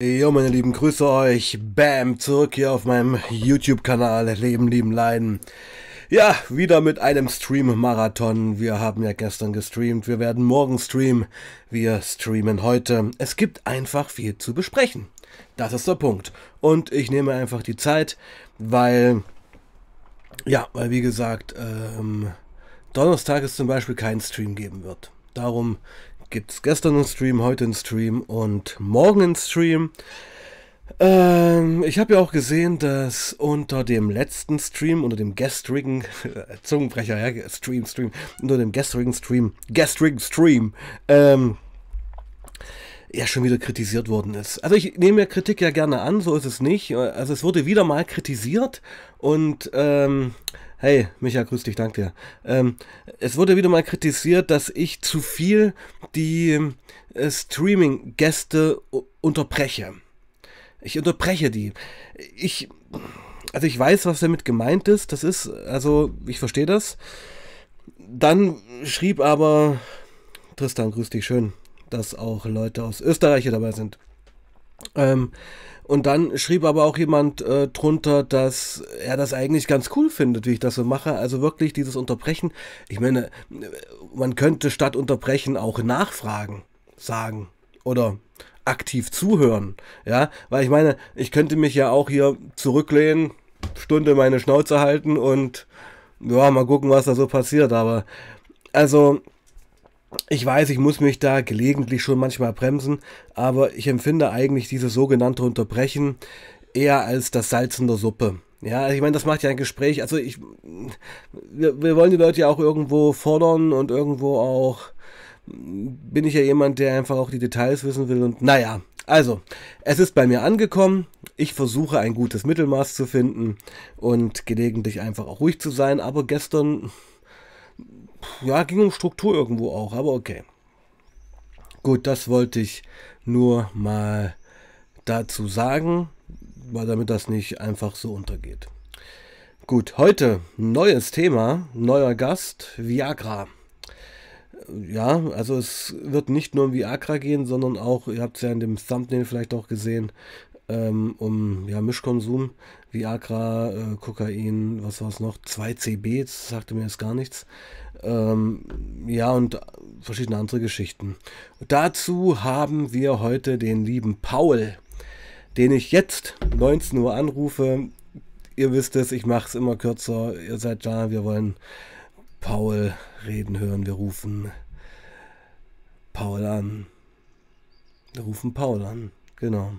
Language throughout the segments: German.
Jo, meine Lieben, grüße euch. Bam, zurück hier auf meinem YouTube-Kanal Leben, Lieben, Leiden. Ja, wieder mit einem Stream-Marathon. Wir haben ja gestern gestreamt, wir werden morgen streamen. Wir streamen heute. Es gibt einfach viel zu besprechen. Das ist der Punkt. Und ich nehme einfach die Zeit, weil, ja, weil wie gesagt, ähm, Donnerstag es zum Beispiel keinen Stream geben wird. Darum gibt es gestern einen Stream, heute einen Stream und morgen einen Stream. Ähm, ich habe ja auch gesehen, dass unter dem letzten Stream, unter dem gestrigen, Zungenbrecher, ja, Stream, Stream, unter dem gestrigen Stream, gestrigen Stream, ähm, ja schon wieder kritisiert worden ist. Also ich nehme ja Kritik ja gerne an, so ist es nicht. Also es wurde wieder mal kritisiert und ähm, Hey, Micha, grüß dich, danke dir. Ähm, es wurde wieder mal kritisiert, dass ich zu viel die äh, Streaming-Gäste unterbreche. Ich unterbreche die. Ich, also ich weiß, was damit gemeint ist. Das ist, also ich verstehe das. Dann schrieb aber Tristan, grüß dich schön, dass auch Leute aus Österreich hier dabei sind. Ähm, und dann schrieb aber auch jemand äh, drunter, dass er das eigentlich ganz cool findet, wie ich das so mache. Also wirklich dieses Unterbrechen. Ich meine, man könnte statt Unterbrechen auch Nachfragen sagen oder aktiv zuhören. Ja, weil ich meine, ich könnte mich ja auch hier zurücklehnen, Stunde meine Schnauze halten und ja, mal gucken, was da so passiert. Aber also ich weiß, ich muss mich da gelegentlich schon manchmal bremsen, aber ich empfinde eigentlich diese sogenannte Unterbrechen eher als das Salz in der Suppe. Ja, ich meine, das macht ja ein Gespräch. Also ich, wir, wir wollen die Leute ja auch irgendwo fordern und irgendwo auch bin ich ja jemand, der einfach auch die Details wissen will und naja, also, es ist bei mir angekommen. Ich versuche ein gutes Mittelmaß zu finden und gelegentlich einfach auch ruhig zu sein, aber gestern ja, ging um Struktur irgendwo auch, aber okay. Gut, das wollte ich nur mal dazu sagen, weil damit das nicht einfach so untergeht. Gut, heute neues Thema, neuer Gast, Viagra. Ja, also es wird nicht nur um Viagra gehen, sondern auch, ihr habt es ja in dem Thumbnail vielleicht auch gesehen, ähm, um ja, Mischkonsum, Viagra, äh, Kokain, was war es noch, 2CB, das sagte mir jetzt gar nichts. Ähm, ja, und verschiedene andere Geschichten. Dazu haben wir heute den lieben Paul, den ich jetzt 19 Uhr anrufe. Ihr wisst es, ich mache es immer kürzer. Ihr seid da, wir wollen Paul reden hören. Wir rufen Paul an. Wir rufen Paul an, genau.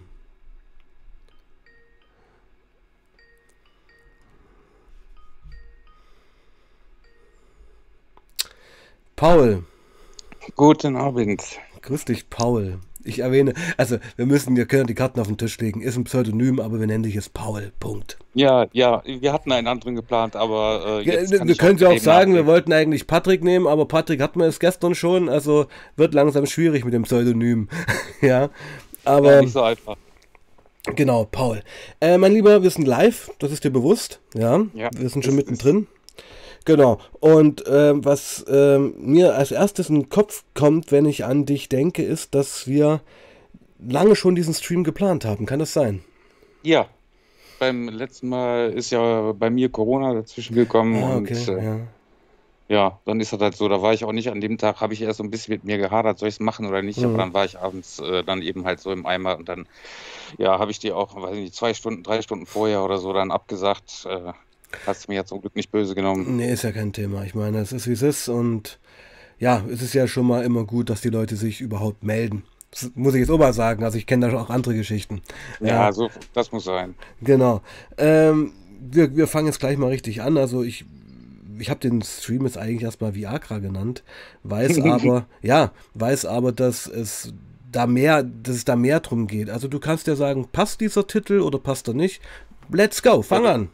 Paul. Guten Abend. Grüß dich, Paul. Ich erwähne, also wir müssen, wir können die Karten auf den Tisch legen. Ist ein Pseudonym, aber wir nennen dich jetzt Paul. Punkt. Ja, ja, wir hatten einen anderen geplant, aber äh, jetzt ja, wir können ja auch sagen, wir wollten eigentlich Patrick nehmen, aber Patrick hatten wir es gestern schon, also wird langsam schwierig mit dem Pseudonym. ja, aber ja, nicht so einfach. Genau, Paul. Äh, mein Lieber, wir sind live, das ist dir bewusst. Ja, ja wir sind schon mittendrin. Genau. Und ähm, was ähm, mir als erstes in den Kopf kommt, wenn ich an dich denke, ist, dass wir lange schon diesen Stream geplant haben. Kann das sein? Ja. Beim letzten Mal ist ja bei mir Corona dazwischen gekommen ah, okay, und äh, ja. ja. dann ist das halt so. Da war ich auch nicht an dem Tag, habe ich erst so ein bisschen mit mir gehadert, soll ich es machen oder nicht. Mhm. Aber dann war ich abends äh, dann eben halt so im Eimer und dann ja, habe ich dir auch, weiß ich nicht, zwei Stunden, drei Stunden vorher oder so dann abgesagt. Äh, Hast du mir ja zum Glück nicht böse genommen. Nee, ist ja kein Thema. Ich meine, es ist wie es ist und ja, es ist ja schon mal immer gut, dass die Leute sich überhaupt melden. Das muss ich jetzt auch mal sagen. Also ich kenne da auch andere Geschichten. Ja, ja, so, das muss sein. Genau. Ähm, wir, wir fangen jetzt gleich mal richtig an. Also ich, ich habe den Stream jetzt eigentlich erstmal Viagra genannt, weiß aber, ja, weiß aber, dass es da mehr, dass es da mehr drum geht. Also du kannst ja sagen, passt dieser Titel oder passt er nicht. Let's go, fang an.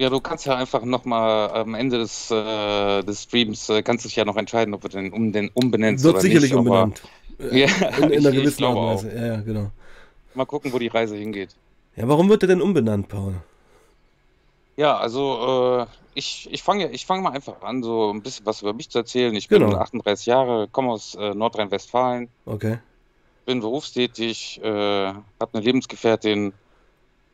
Ja, du kannst ja einfach nochmal am Ende des, äh, des Streams, äh, kannst dich ja noch entscheiden, ob du den, um, den umbenennst Wird oder sicherlich nicht, umbenannt. Aber, ja, in, in einer gewissen Art und Weise. Ja, ja, genau. Mal gucken, wo die Reise hingeht. Ja, warum wird er denn umbenannt, Paul? Ja, also äh, ich, ich fange ich fang mal einfach an, so ein bisschen was über mich zu erzählen. Ich bin genau. 38 Jahre, komme aus äh, Nordrhein-Westfalen. Okay bin berufstätig, äh, habe eine Lebensgefährtin,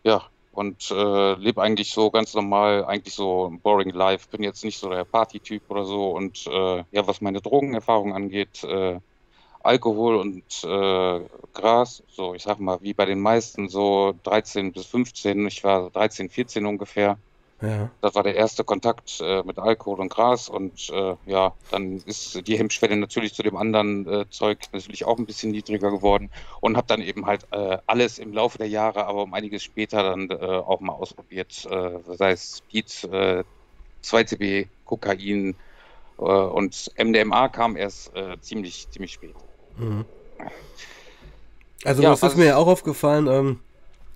ja, und äh, lebe eigentlich so ganz normal, eigentlich so boring life. Bin jetzt nicht so der Party-Typ oder so. Und äh, ja, was meine Drogenerfahrung angeht, äh, Alkohol und äh, Gras, so ich sag mal, wie bei den meisten, so 13 bis 15. Ich war 13, 14 ungefähr. Ja. Das war der erste Kontakt äh, mit Alkohol und Gras und äh, ja, dann ist die Hemmschwelle natürlich zu dem anderen äh, Zeug natürlich auch ein bisschen niedriger geworden und habe dann eben halt äh, alles im Laufe der Jahre, aber um einiges später dann äh, auch mal ausprobiert, äh, sei es Speed, 2CB, Kokain und MDMA kam erst ziemlich, ziemlich spät. Mhm. Also ja, das ist mir ja auch aufgefallen, ähm,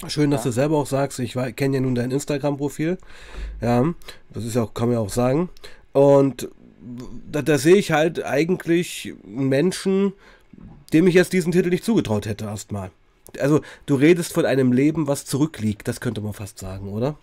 Schön, dass ja. du selber auch sagst, ich kenne ja nun dein Instagram-Profil. Ja, das ist ja auch, kann man ja auch sagen. Und da, da sehe ich halt eigentlich einen Menschen, dem ich jetzt diesen Titel nicht zugetraut hätte, erstmal. Also, du redest von einem Leben, was zurückliegt, das könnte man fast sagen, oder?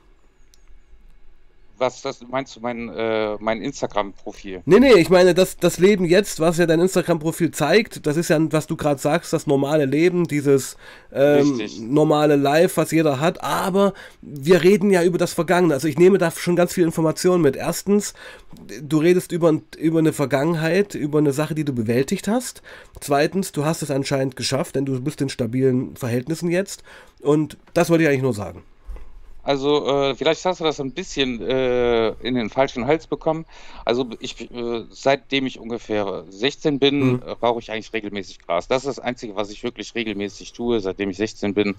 Was das meinst du mein, äh, mein Instagram-Profil? Nee, nee, ich meine, das, das Leben jetzt, was ja dein Instagram-Profil zeigt, das ist ja, was du gerade sagst, das normale Leben, dieses ähm, normale Life, was jeder hat. Aber wir reden ja über das Vergangene. Also ich nehme da schon ganz viel Informationen mit. Erstens, du redest über, über eine Vergangenheit, über eine Sache, die du bewältigt hast. Zweitens, du hast es anscheinend geschafft, denn du bist in stabilen Verhältnissen jetzt. Und das wollte ich eigentlich nur sagen. Also äh, vielleicht hast du das ein bisschen äh, in den falschen Hals bekommen. Also ich, äh, seitdem ich ungefähr 16 bin, mhm. rauche ich eigentlich regelmäßig Gras. Das ist das Einzige, was ich wirklich regelmäßig tue, seitdem ich 16 bin.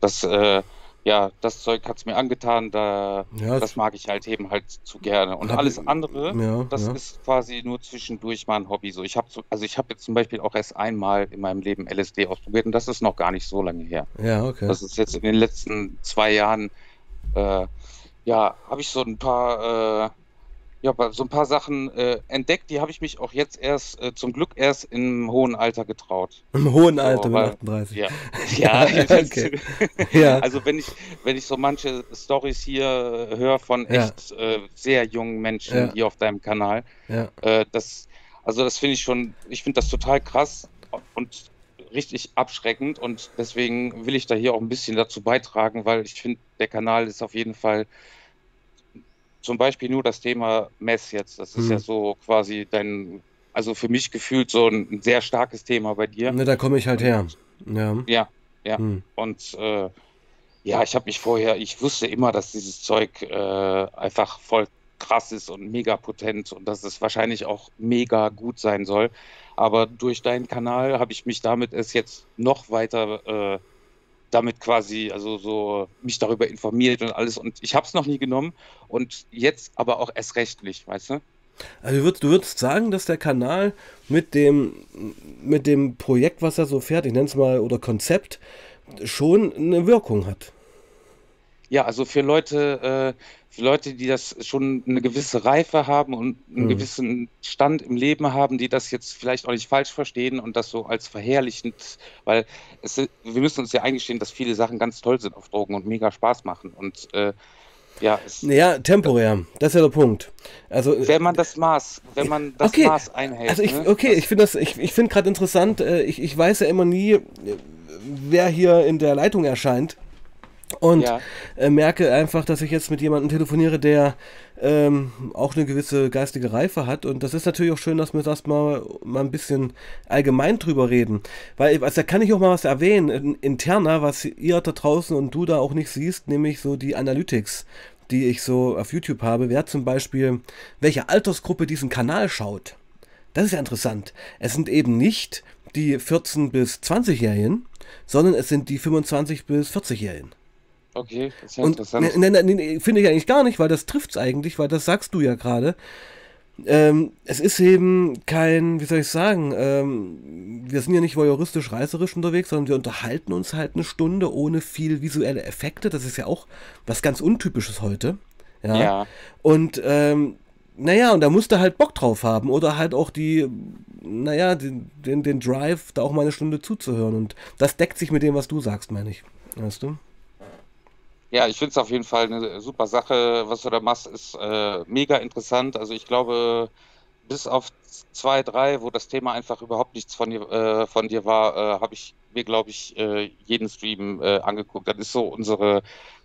Das, äh, ja, das Zeug hat es mir angetan, da, ja, das mag ich halt eben halt zu gerne. Und alles andere, ja, das ja. ist quasi nur zwischendurch mal ein Hobby. So, ich habe so, also ich habe jetzt zum Beispiel auch erst einmal in meinem Leben LSD ausprobiert und das ist noch gar nicht so lange her. Ja, okay. Das ist jetzt in den letzten zwei Jahren äh, ja, habe ich so ein paar, äh, ja, so ein paar Sachen äh, entdeckt, die habe ich mich auch jetzt erst, äh, zum Glück erst im hohen Alter getraut. Im hohen Alter, so, mit 38. Ja, ja, okay. ja. Also wenn ich, wenn ich so manche Stories hier höre von echt ja. Äh, sehr jungen Menschen ja. hier auf deinem Kanal, ja. Äh, das, also das finde ich schon, ich finde das total krass und richtig abschreckend und deswegen will ich da hier auch ein bisschen dazu beitragen, weil ich finde, der Kanal ist auf jeden Fall zum Beispiel nur das Thema Mess jetzt. Das ist mhm. ja so quasi dein, also für mich gefühlt so ein, sehr starkes Thema bei dir. Ne, da komme ich halt her. Ja, ja. ja. Mhm. Und äh, ja, ich habe mich vorher, ich wusste immer, dass dieses Zeug äh, einfach voll krass ist und mega potent und dass es wahrscheinlich auch mega gut sein soll. Aber durch deinen Kanal habe ich mich damit es jetzt noch weiter äh, damit quasi, also so mich darüber informiert und alles. Und ich habe es noch nie genommen und jetzt aber auch erst recht nicht, weißt du? Also du würdest, du würdest sagen, dass der Kanal mit dem, mit dem Projekt, was er so fährt, ich nenne es mal, oder Konzept, schon eine Wirkung hat. Ja, also für Leute, äh, für Leute, die das schon eine gewisse Reife haben und einen mhm. gewissen Stand im Leben haben, die das jetzt vielleicht auch nicht falsch verstehen und das so als verherrlichend, weil es, wir müssen uns ja eingestehen, dass viele Sachen ganz toll sind auf Drogen und mega Spaß machen und äh, ja, es, ja, temporär, das ist ja der Punkt. Also, wenn man das Maß, wenn man das okay. Maß einhält. Also ich, ne? okay, ich finde das, ich, ich finde gerade interessant, äh, ich, ich weiß ja immer nie, wer hier in der Leitung erscheint. Und ja. äh, merke einfach, dass ich jetzt mit jemandem telefoniere, der ähm, auch eine gewisse geistige Reife hat. Und das ist natürlich auch schön, dass wir das mal, mal ein bisschen allgemein drüber reden. Weil, also da kann ich auch mal was erwähnen, interner, was ihr da draußen und du da auch nicht siehst, nämlich so die Analytics, die ich so auf YouTube habe. Wer zum Beispiel, welche Altersgruppe diesen Kanal schaut. Das ist ja interessant. Es sind eben nicht die 14- bis 20-Jährigen, sondern es sind die 25- bis 40-Jährigen. Okay, ist ja und, interessant. Ne, ne, ne, Finde ich eigentlich gar nicht, weil das trifft es eigentlich, weil das sagst du ja gerade. Ähm, es ist eben kein, wie soll ich sagen, ähm, wir sind ja nicht voyeuristisch reißerisch unterwegs, sondern wir unterhalten uns halt eine Stunde ohne viel visuelle Effekte. Das ist ja auch was ganz Untypisches heute. Ja. ja. Und ähm, naja, und da musst du halt Bock drauf haben oder halt auch die, naja, den, den, den Drive, da auch mal eine Stunde zuzuhören. Und das deckt sich mit dem, was du sagst, meine ich. Weißt du? Ja, ich finde es auf jeden Fall eine super Sache. Was du da machst, ist äh, mega interessant. Also ich glaube, bis auf zwei, drei, wo das Thema einfach überhaupt nichts von dir, äh, von dir war, äh, habe ich mir, glaube ich, äh, jeden Stream äh, angeguckt. Das ist so unsere,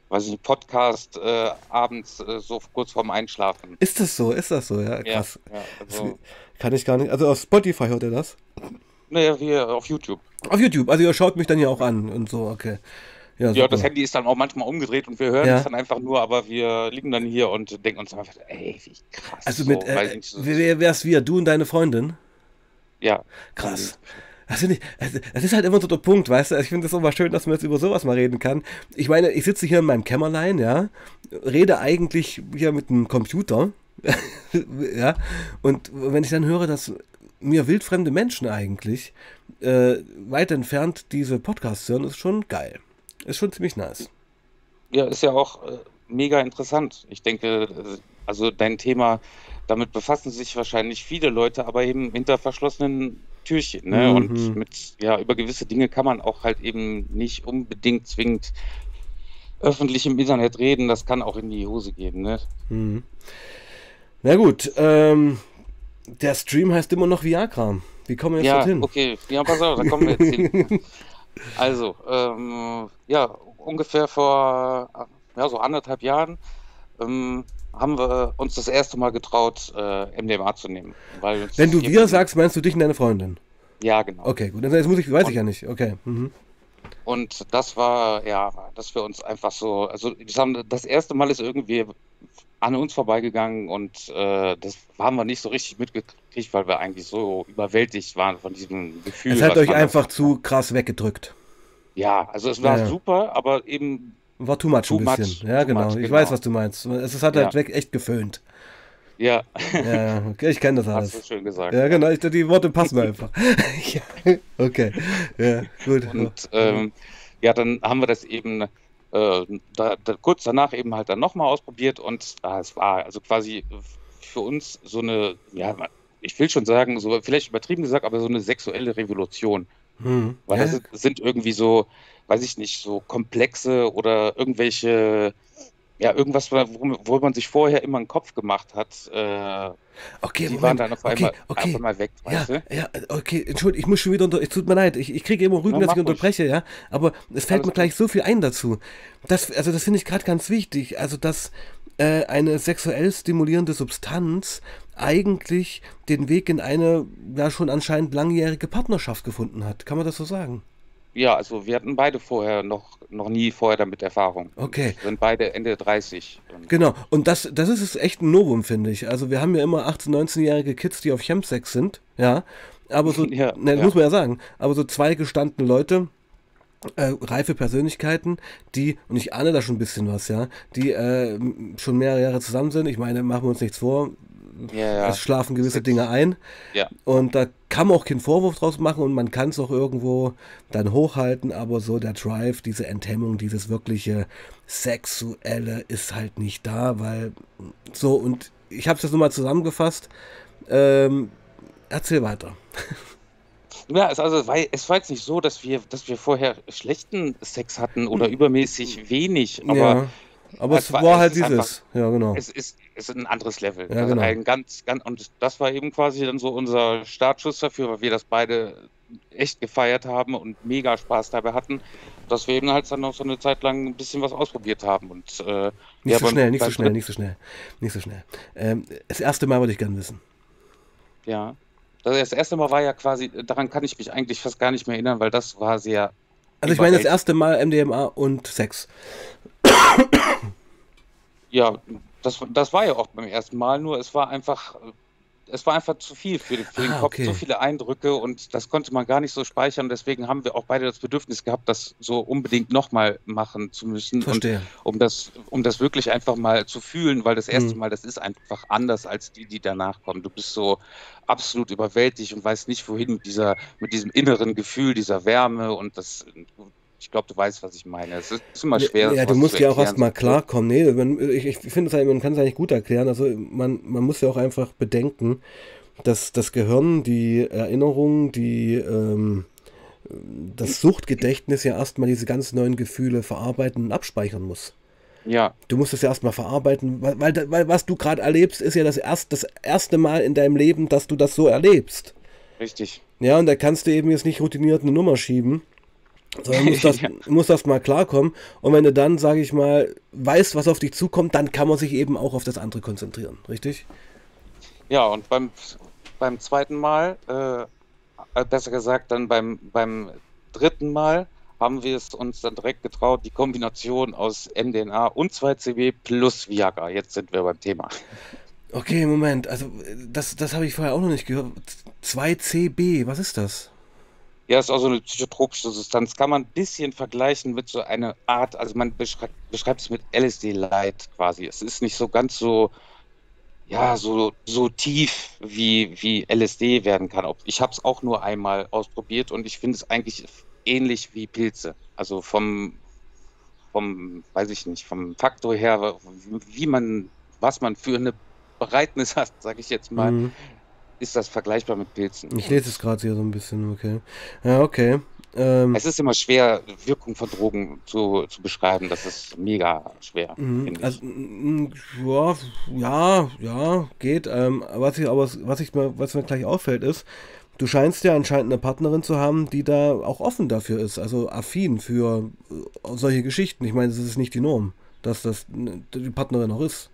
weiß ich nicht, Podcast äh, abends so kurz vorm Einschlafen. Ist das so? Ist das so? Ja, krass. Ja, ja, also, Kann ich gar nicht. Also auf Spotify hört ihr das? Naja, wir auf YouTube. Auf YouTube, also ihr schaut mich dann ja auch an und so, okay. Ja, ja, das Handy ist dann auch manchmal umgedreht und wir hören ja. es dann einfach nur, aber wir liegen dann hier und denken uns einfach, ey, wie krass. Also mit, so, äh, so, wer wär's wir, du und deine Freundin? Ja. Krass. Das, ich, das ist halt immer so der Punkt, weißt du? Ich finde es immer schön, dass man jetzt über sowas mal reden kann. Ich meine, ich sitze hier in meinem Kämmerlein, ja, rede eigentlich hier mit einem Computer, ja, und wenn ich dann höre, dass mir wildfremde Menschen eigentlich äh, weit entfernt diese Podcasts hören, ist schon geil. Ist schon ziemlich nice. Ja, ist ja auch äh, mega interessant. Ich denke, also dein Thema, damit befassen sich wahrscheinlich viele Leute, aber eben hinter verschlossenen Türchen. Ne? Mhm. Und mit, ja, über gewisse Dinge kann man auch halt eben nicht unbedingt zwingend öffentlich im Internet reden. Das kann auch in die Hose gehen. Ne? Mhm. Na gut, ähm, der Stream heißt immer noch Viagra. Wie kommen wir jetzt ja, dorthin? Okay, ja, pass auf, da kommen wir jetzt hin. Also, ähm, ja, ungefähr vor ja, so anderthalb Jahren ähm, haben wir uns das erste Mal getraut, äh, MDMA zu nehmen. Wenn du wir sagst, meinst du dich und deine Freundin? Ja, genau. Okay, gut. Jetzt muss ich, weiß und, ich ja nicht. Okay. Mhm. Und das war, ja, dass wir uns einfach so, also das erste Mal ist irgendwie an uns vorbeigegangen und äh, das haben wir nicht so richtig mitgekriegt, weil wir eigentlich so überwältigt waren von diesem Gefühl. Es hat euch einfach zu krass weggedrückt. Ja, also es war ja. super, aber eben. War too much too ein bisschen. Much, ja, genau. Much, ich genau. weiß, was du meinst. Es hat halt ja. weg echt geföhnt. Ja. Ja, okay, ich kenne das alles. Hast du schön gesagt. Ja, genau, ich, die Worte passen einfach. ja, okay, ja, gut. Und ähm, ja, dann haben wir das eben äh, da, da, kurz danach eben halt dann nochmal ausprobiert und ah, es war also quasi für uns so eine, ja, ich will schon sagen, so vielleicht übertrieben gesagt, aber so eine sexuelle Revolution. Hm. Weil das sind irgendwie so, weiß ich nicht, so komplexe oder irgendwelche ja, irgendwas, wo, wo man sich vorher immer einen Kopf gemacht hat. Äh, okay, die Moment. waren dann auf einmal, okay, okay. einfach mal weg, ja, weißt du? Ja, okay, Entschuldigung, ich muss schon wieder unter, es tut mir leid, ich, ich kriege immer Rügen, ja, dass ich unterbreche, ja, aber es fällt Alles mir gleich so viel ein dazu. Das, also das finde ich gerade ganz wichtig, also dass äh, eine sexuell stimulierende Substanz eigentlich den Weg in eine, ja schon anscheinend langjährige Partnerschaft gefunden hat. Kann man das so sagen? Ja, also wir hatten beide vorher noch, noch nie vorher damit Erfahrung. Okay. Wir sind beide Ende 30. Genau, und das, das ist echt ein Novum, finde ich. Also wir haben ja immer 18-, 19-jährige Kids, die auf Chemsex sind, ja. Aber so, ja, ne, ja. muss man ja sagen, aber so zwei gestandene Leute, äh, reife Persönlichkeiten, die, und ich ahne da schon ein bisschen was, ja, die äh, schon mehrere Jahre zusammen sind. Ich meine, machen wir uns nichts vor, ja, ja. Es schlafen gewisse Dinge ein. Ja. Und da kann man auch keinen Vorwurf draus machen und man kann es auch irgendwo dann hochhalten, aber so der Drive, diese Enthemmung, dieses wirkliche Sexuelle ist halt nicht da, weil so und ich habe es jetzt nochmal zusammengefasst. Ähm, erzähl weiter. Ja, es, also, es war jetzt nicht so, dass wir, dass wir vorher schlechten Sex hatten oder übermäßig wenig, aber ja. Aber es, war, war halt dieses, einfach, ja genau. Es ist, ist ein anderes Level. Ja, also genau. ein ganz, ganz, und das war eben quasi dann so unser Startschuss dafür, weil wir das beide echt gefeiert haben und mega Spaß dabei hatten, dass wir eben halt dann noch so eine Zeit lang ein bisschen was ausprobiert haben. Und, äh, nicht, ja, so schnell, nicht so schnell, nicht so schnell, nicht so schnell, ähm, das erste Mal würde ich gerne wissen. Ja, das erste Mal war ja quasi, daran kann ich mich eigentlich fast gar nicht mehr erinnern, weil das war sehr. Also ich meine das erste Mal MDMA und Sex. Ja, das, das war ja auch beim ersten Mal, nur es war einfach, es war einfach zu viel für, für den ah, Kopf, okay. so viele Eindrücke und das konnte man gar nicht so speichern. Deswegen haben wir auch beide das Bedürfnis gehabt, das so unbedingt nochmal machen zu müssen. Verstehe. Und um das, um das wirklich einfach mal zu fühlen, weil das erste hm. Mal, das ist einfach anders als die, die danach kommen. Du bist so absolut überwältigt und weißt nicht, wohin mit dieser, mit diesem inneren Gefühl, dieser Wärme und das ich glaube, du weißt, was ich meine. Es ist immer schwer. Ja, du musst ja auch erstmal klarkommen. Nee, man, ich, ich finde es man kann es eigentlich gut erklären. Also man, man muss ja auch einfach bedenken, dass das Gehirn die Erinnerung, die ähm, das Suchtgedächtnis ja erstmal diese ganz neuen Gefühle verarbeiten und abspeichern muss. Ja. Du musst es ja erstmal verarbeiten, weil, weil, weil was du gerade erlebst, ist ja das, erst, das erste Mal in deinem Leben, dass du das so erlebst. Richtig. Ja, und da kannst du eben jetzt nicht routiniert eine Nummer schieben. Sondern muss das, ja. muss das mal klarkommen. Und wenn du dann, sage ich mal, weißt, was auf dich zukommt, dann kann man sich eben auch auf das andere konzentrieren, richtig? Ja, und beim, beim zweiten Mal, äh, besser gesagt, dann beim, beim dritten Mal, haben wir es uns dann direkt getraut, die Kombination aus MDNA und 2CB plus Viagra. Jetzt sind wir beim Thema. Okay, Moment. Also, das, das habe ich vorher auch noch nicht gehört. 2CB, was ist das? Ja, ist auch so eine psychotropische Substanz. Kann man ein bisschen vergleichen mit so einer Art, also man beschreibt, beschreibt es mit LSD Light quasi. Es ist nicht so ganz so, ja, so, so tief wie, wie LSD werden kann. Ich habe es auch nur einmal ausprobiert und ich finde es eigentlich ähnlich wie Pilze. Also vom, vom, weiß ich nicht, vom Faktor her, wie man, was man für eine Bereitnis hat, sage ich jetzt mal, mhm. Ist das vergleichbar mit Pilzen. Ich lese es gerade hier so ein bisschen, okay. Ja, okay. Ähm, es ist immer schwer, Wirkung von Drogen zu, zu beschreiben. Das ist mega schwer. Mhm, also, ja, ja, ja, geht. Ähm, was ich aber was ich mir, was mir gleich auffällt, ist, Du scheinst ja anscheinend eine Partnerin zu haben, die da auch offen dafür ist, also affin für solche Geschichten. Ich meine, es ist nicht die Norm, dass das die Partnerin auch ist.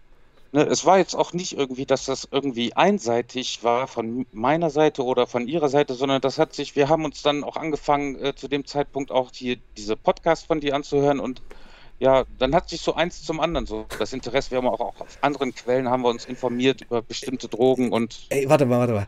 Ne, es war jetzt auch nicht irgendwie, dass das irgendwie einseitig war von meiner Seite oder von ihrer Seite, sondern das hat sich, wir haben uns dann auch angefangen, äh, zu dem Zeitpunkt auch die, diese Podcast von dir anzuhören und ja, dann hat sich so eins zum anderen so das Interesse. Wir haben auch, auch auf anderen Quellen haben wir uns informiert über bestimmte Drogen und. Ey, warte mal, warte mal.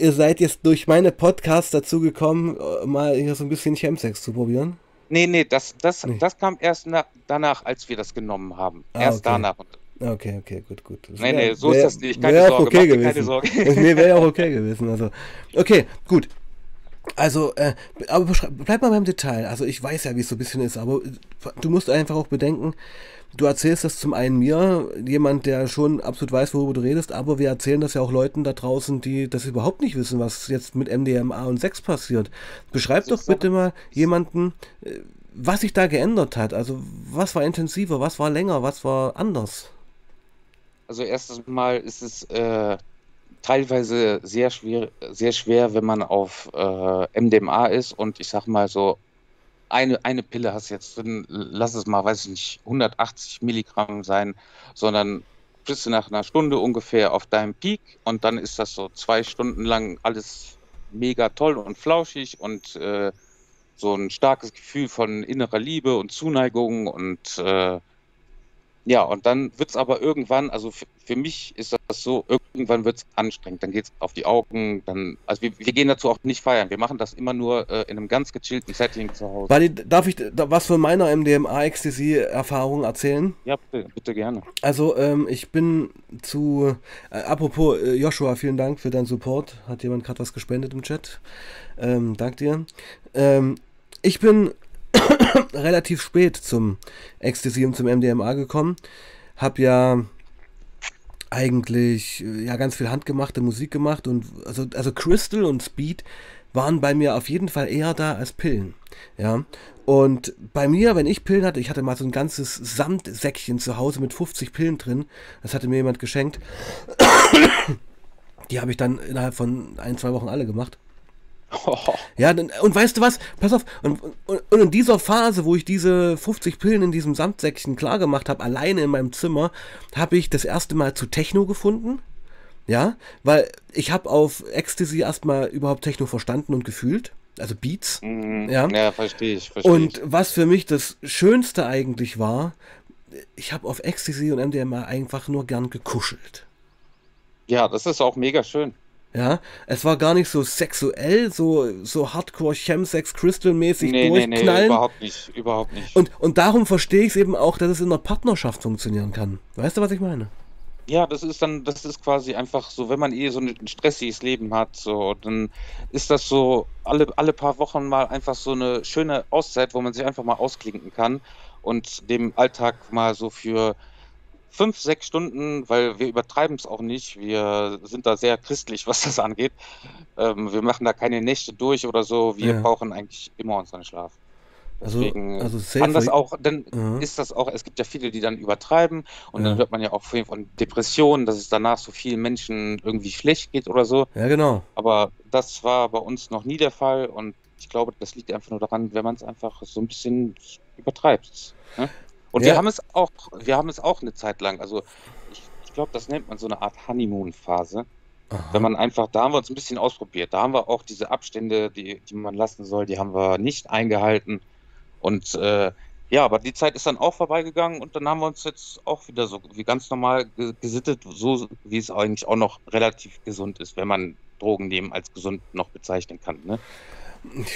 Ihr seid jetzt durch meine Podcasts dazu gekommen, äh, mal hier so ein bisschen Chemsex zu probieren? Nee, nee, das, das, nee. das kam erst na, danach, als wir das genommen haben. Ah, erst okay. danach. Okay, okay, gut, gut. Das nee, nee, so wär, ist das nicht. Keine Sorge, okay gewesen. keine Sorge. nee, wäre ja auch okay gewesen. Also, okay, gut. Also, äh, aber bleib mal beim Detail. Also, ich weiß ja, wie es so ein bisschen ist, aber du musst einfach auch bedenken, du erzählst das zum einen mir, jemand, der schon absolut weiß, worüber du redest, aber wir erzählen das ja auch Leuten da draußen, die das überhaupt nicht wissen, was jetzt mit MDMA und Sex passiert. Beschreib doch bitte mal jemanden, äh, was sich da geändert hat. Also, was war intensiver, was war länger, was war anders? Also, erstes Mal ist es. Äh teilweise sehr schwer, sehr schwer, wenn man auf äh, MDMA ist und ich sag mal so, eine, eine Pille hast jetzt drin, lass es mal, weiß ich nicht, 180 Milligramm sein, sondern bist du nach einer Stunde ungefähr auf deinem Peak und dann ist das so zwei Stunden lang alles mega toll und flauschig und äh, so ein starkes Gefühl von innerer Liebe und Zuneigung und äh, ja, und dann wird es aber irgendwann, also für, mich ist das so, irgendwann wird es anstrengend, dann geht es auf die Augen, dann, also wir, wir, gehen dazu auch nicht feiern, wir machen das immer nur äh, in einem ganz gechillten Setting zu Hause. Wally, darf ich da, was von meiner MDMA-Ecstasy-Erfahrung erzählen? Ja, bitte, bitte gerne. Also ähm, ich bin zu, äh, apropos äh, Joshua, vielen Dank für deinen Support, hat jemand gerade was gespendet im Chat, ähm, dank dir. Ähm, ich bin relativ spät zum Ecstasy und zum MDMA gekommen. Hab ja eigentlich ja ganz viel handgemachte Musik gemacht und also, also Crystal und Speed waren bei mir auf jeden Fall eher da als Pillen. Ja. Und bei mir, wenn ich Pillen hatte, ich hatte mal so ein ganzes Samtsäckchen zu Hause mit 50 Pillen drin. Das hatte mir jemand geschenkt. Die habe ich dann innerhalb von ein, zwei Wochen alle gemacht. Oh. Ja, und weißt du was? Pass auf. Und, und, und, in dieser Phase, wo ich diese 50 Pillen in diesem Samtsäckchen klargemacht habe, alleine in meinem Zimmer, habe ich das erste Mal zu Techno gefunden. Ja, weil ich habe auf Ecstasy erstmal überhaupt Techno verstanden und gefühlt. Also Beats. Mhm. Ja, ja verstehe ich. Versteh und was für mich das Schönste eigentlich war, ich habe auf Ecstasy und MDMA einfach nur gern gekuschelt. Ja, das ist auch mega schön. Ja, es war gar nicht so sexuell, so, so Hardcore Chemsex Crystal mäßig nee, durchknallen. Nee, nee, überhaupt nicht, überhaupt nicht. Und, und darum verstehe ich es eben auch, dass es in einer Partnerschaft funktionieren kann. Weißt du, was ich meine? Ja, das ist dann, das ist quasi einfach so, wenn man eh so ein stressiges Leben hat, so, dann ist das so alle, alle paar Wochen mal einfach so eine schöne Auszeit, wo man sich einfach mal ausklinken kann und dem Alltag mal so für fünf, sechs Stunden, weil wir übertreiben es auch nicht. Wir sind da sehr christlich, was das angeht. Ähm, wir machen da keine Nächte durch oder so. Wir ja. brauchen eigentlich immer unseren Schlaf. Also, Deswegen also kann das auch, dann mhm. ist das auch, es gibt ja viele, die dann übertreiben und ja. dann hört man ja auch von Depressionen, dass es danach so vielen Menschen irgendwie schlecht geht oder so. Ja, genau. Aber das war bei uns noch nie der Fall und ich glaube, das liegt einfach nur daran, wenn man es einfach so ein bisschen übertreibt. Ne? Und ja. wir haben es auch, wir haben es auch eine Zeit lang, also ich, ich glaube, das nennt man so eine Art Honeymoon-Phase. Wenn man einfach, da haben wir uns ein bisschen ausprobiert. Da haben wir auch diese Abstände, die, die man lassen soll, die haben wir nicht eingehalten. Und äh, ja, aber die Zeit ist dann auch vorbeigegangen und dann haben wir uns jetzt auch wieder so wie ganz normal gesittet, so wie es eigentlich auch noch relativ gesund ist, wenn man Drogen nehmen als gesund noch bezeichnen kann. Ne?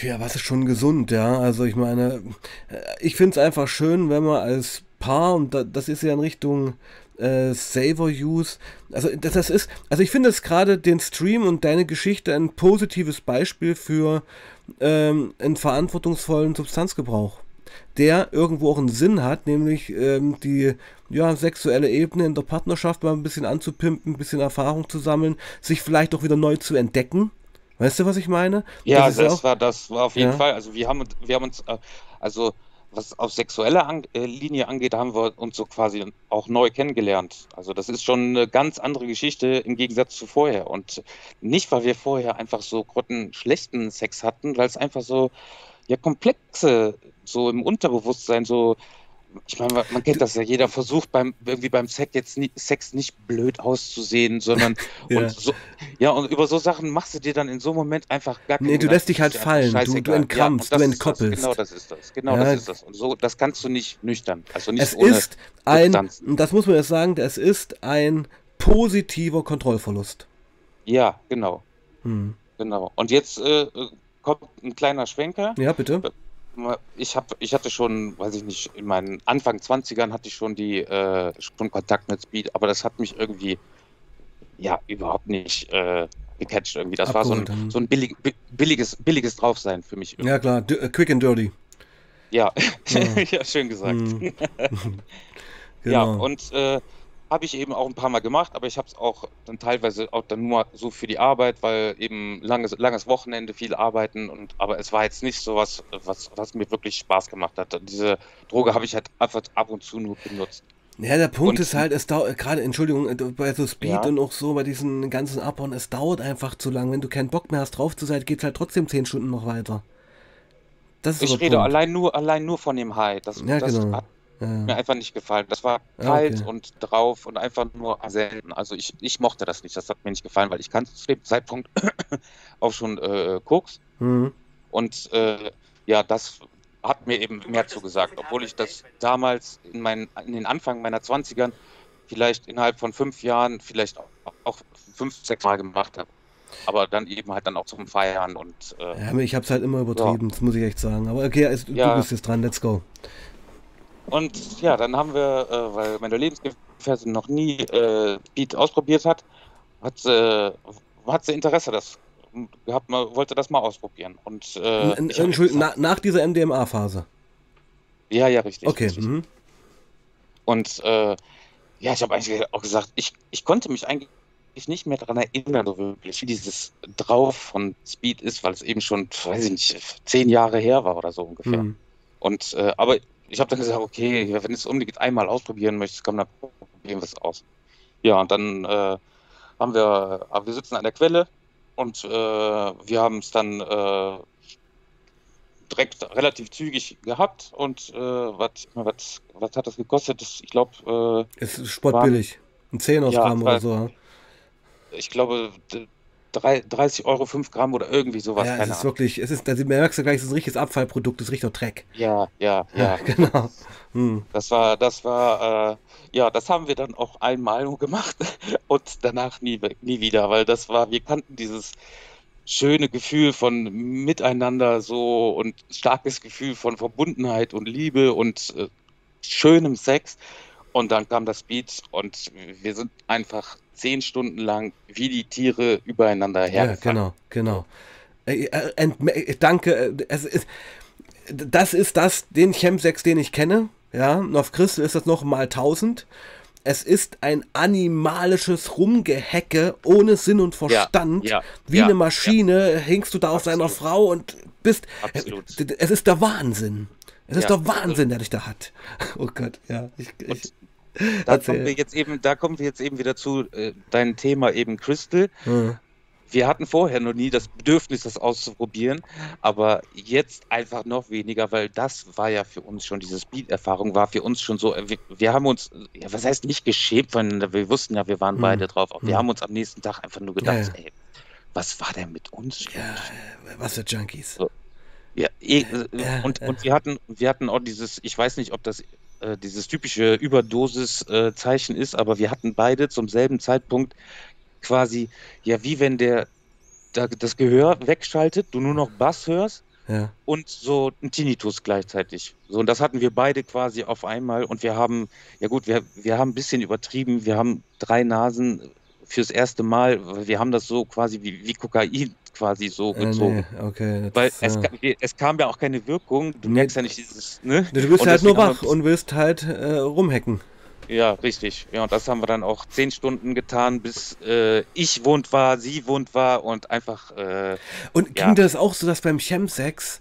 Ja, was ist schon gesund, ja? Also ich meine, äh, ich finde es einfach schön, wenn man als Paar, und das ist ja in Richtung äh, Savor Use. Also das, das ist, also ich finde es gerade den Stream und deine Geschichte ein positives Beispiel für ähm, einen verantwortungsvollen Substanzgebrauch, der irgendwo auch einen Sinn hat, nämlich ähm, die ja, sexuelle Ebene in der Partnerschaft mal ein bisschen anzupimpen, ein bisschen Erfahrung zu sammeln, sich vielleicht auch wieder neu zu entdecken. Weißt du, was ich meine? Ja, das, das war, das war auf jeden ja. Fall. Also wir haben, wir haben uns, äh, also was auf sexuelle An äh, Linie angeht, haben wir uns so quasi auch neu kennengelernt. Also das ist schon eine ganz andere Geschichte im Gegensatz zu vorher. Und nicht, weil wir vorher einfach so schlechten Sex hatten, weil es einfach so ja komplexe, so im Unterbewusstsein so ich meine, man kennt das ja, jeder versucht beim irgendwie beim Sex jetzt nie, Sex nicht blöd auszusehen, sondern ja. Und so, ja, und über so Sachen machst du dir dann in so einem Moment einfach gar keine Nee, du lässt dich halt fallen, du, du entkrampfst, ja, du entkoppelst. Genau das ist das. Genau ja. das ist das. Und so, das kannst du nicht nüchtern. Also nicht es ohne ist ein, das muss man jetzt sagen, es ist ein positiver Kontrollverlust. Ja, genau. Hm. Genau. Und jetzt äh, kommt ein kleiner Schwenker. Ja, bitte ich habe, ich hatte schon, weiß ich nicht, in meinen Anfang 20ern hatte ich schon die, äh, schon Kontakt mit Speed, aber das hat mich irgendwie, ja, überhaupt nicht äh, gecatcht irgendwie. Das Abgeholt, war so ein, so ein billig, billiges, billiges Draufsein für mich. Irgendwie. Ja klar, D äh, quick and dirty. Ja, ja. ja schön gesagt. Mhm. genau. Ja, und äh, habe ich eben auch ein paar Mal gemacht, aber ich habe es auch dann teilweise auch dann nur so für die Arbeit, weil eben langes, langes Wochenende, viel arbeiten und aber es war jetzt nicht so was, was, was mir wirklich Spaß gemacht hat. Diese Droge habe ich halt einfach ab und zu nur benutzt. Ja, der Punkt und, ist halt, es dauert, gerade, Entschuldigung, äh, bei so Speed ja. und auch so, bei diesen ganzen Abhauen, es dauert einfach zu lang. Wenn du keinen Bock mehr hast, drauf zu sein, geht es halt trotzdem 10 Stunden noch weiter. ich rede Punkt. allein nur, allein nur von dem High. Das, ja, das genau. hat ja. mir einfach nicht gefallen. Das war kalt okay. und drauf und einfach nur selten. Also ich, ich mochte das nicht. Das hat mir nicht gefallen, weil ich kannte zu dem Zeitpunkt auch schon äh, Koks. Mhm. Und äh, ja, das hat mir eben mehr zugesagt, obwohl ich das damals in, meinen, in den Anfang meiner 20ern vielleicht innerhalb von fünf Jahren vielleicht auch, auch fünf, sechs Mal gemacht habe. Aber dann eben halt dann auch zum Feiern und. Äh, ja, ich habe es halt immer übertrieben, ja. das muss ich echt sagen. Aber okay, also, ja. du bist jetzt dran, let's go. Und ja, dann haben wir, äh, weil meine Lebensgefährtin noch nie äh, Beat ausprobiert hat, hat, äh, hat sie Interesse das gehabt, man wollte das mal ausprobieren. Und, äh, Entschuldigung, na, nach dieser MDMA-Phase? Ja, ja, richtig. Okay. Richtig. Mhm. Und äh, ja, ich habe eigentlich auch gesagt, ich, ich konnte mich eigentlich nicht mehr daran erinnern, so wirklich, wie dieses Drauf von Speed ist, weil es eben schon, weiß ich nicht, zehn Jahre her war oder so ungefähr. Mhm. Und äh, aber ich habe dann gesagt, okay, wenn du es unbedingt einmal ausprobieren möchtest, komm, dann probieren wir es aus. Ja, und dann äh, haben wir, aber wir sitzen an der Quelle und äh, wir haben es dann äh, direkt relativ zügig gehabt und äh, was was hat das gekostet? Das, ich glaube. Äh, es ist sportbillig. Ein 10 aus ja, oder so. Ich glaube, 30 Euro 5 Gramm oder irgendwie sowas. Ja, es ist Ahnung. wirklich, es ist, da merkst du gleich, es ist ein richtiges Abfallprodukt, es ist richtig Dreck. Ja, ja, ja. ja genau. Hm. Das war, das war, äh, ja, das haben wir dann auch einmal gemacht und danach nie, nie wieder, weil das war, wir kannten dieses schöne Gefühl von Miteinander so und starkes Gefühl von Verbundenheit und Liebe und äh, schönem Sex. Und dann kam das Beat und wir sind einfach zehn Stunden lang wie die Tiere übereinander hergefallen. Ja, genau, genau. Äh, äh, äh, danke. Es ist, das ist das, den Chemsex, den ich kenne. Ja, auf Christel ist das noch mal 1000. Es ist ein animalisches Rumgehecke ohne Sinn und Verstand. Ja, ja, Wie ja, eine Maschine hängst du da auf deiner Frau und bist. Absolut. Es ist der Wahnsinn. Es ist doch Wahnsinn, der dich da hat. Oh Gott, ja. Ich, ich, da kommen wir jetzt eben, da kommen wir jetzt eben wieder zu äh, deinem Thema eben Crystal. Mhm. Wir hatten vorher noch nie das Bedürfnis, das auszuprobieren, aber jetzt einfach noch weniger, weil das war ja für uns schon, diese Speed-Erfahrung war für uns schon so, wir, wir haben uns, ja, was heißt nicht geschämt voneinander, wir wussten ja, wir waren mhm. beide drauf, aber mhm. wir haben uns am nächsten Tag einfach nur gedacht, ja, ja. ey, was war denn mit uns? Ja, was für Junkies. So. Ja, eh, äh, und, und wir hatten, wir hatten auch dieses, ich weiß nicht, ob das äh, dieses typische Überdosis-Zeichen ist, aber wir hatten beide zum selben Zeitpunkt quasi, ja, wie wenn der da, das Gehör wegschaltet, du nur noch Bass hörst ja. und so ein Tinnitus gleichzeitig. So, und das hatten wir beide quasi auf einmal und wir haben, ja gut, wir, wir haben ein bisschen übertrieben, wir haben drei Nasen fürs erste Mal, wir haben das so quasi wie, wie Kokain quasi so äh, gezogen. Nee, okay. Weil es, ja. es, kam ja auch keine Wirkung, du merkst ja nicht dieses, ne? Du bist und halt nur wach und willst halt äh, rumhacken. Ja, richtig. Ja, und das haben wir dann auch zehn Stunden getan, bis äh, ich wund war, sie wund war und einfach. Äh, und ging ja. das auch so, dass beim Chemsex,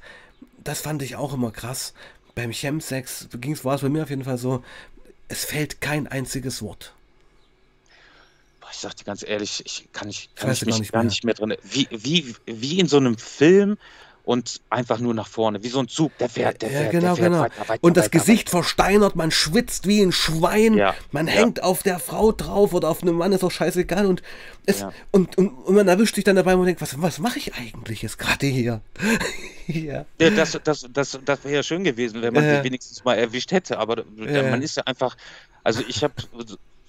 das fand ich auch immer krass, beim Chemsex war es bei mir auf jeden Fall so, es fällt kein einziges Wort. Ich sag dir ganz ehrlich, ich kann, ich, kann ich mich gar nicht, gar nicht mehr drin. Wie, wie, wie in so einem Film, und einfach nur nach vorne, wie so ein Zug, der fährt, der ja, fährt, genau, der fährt genau. Weiter, weiter, und das weiter, Gesicht versteinert, man schwitzt wie ein Schwein, ja, man ja. hängt auf der Frau drauf oder auf einem Mann, ist auch scheißegal und, es, und, und, und, man erwischt sich dann dabei und denkt, was, was mache ich eigentlich jetzt gerade hier? ja. das, das, das, das wäre ja schön gewesen, wenn man äh, wenigstens mal erwischt hätte, aber äh, man ist ja einfach, also ich habe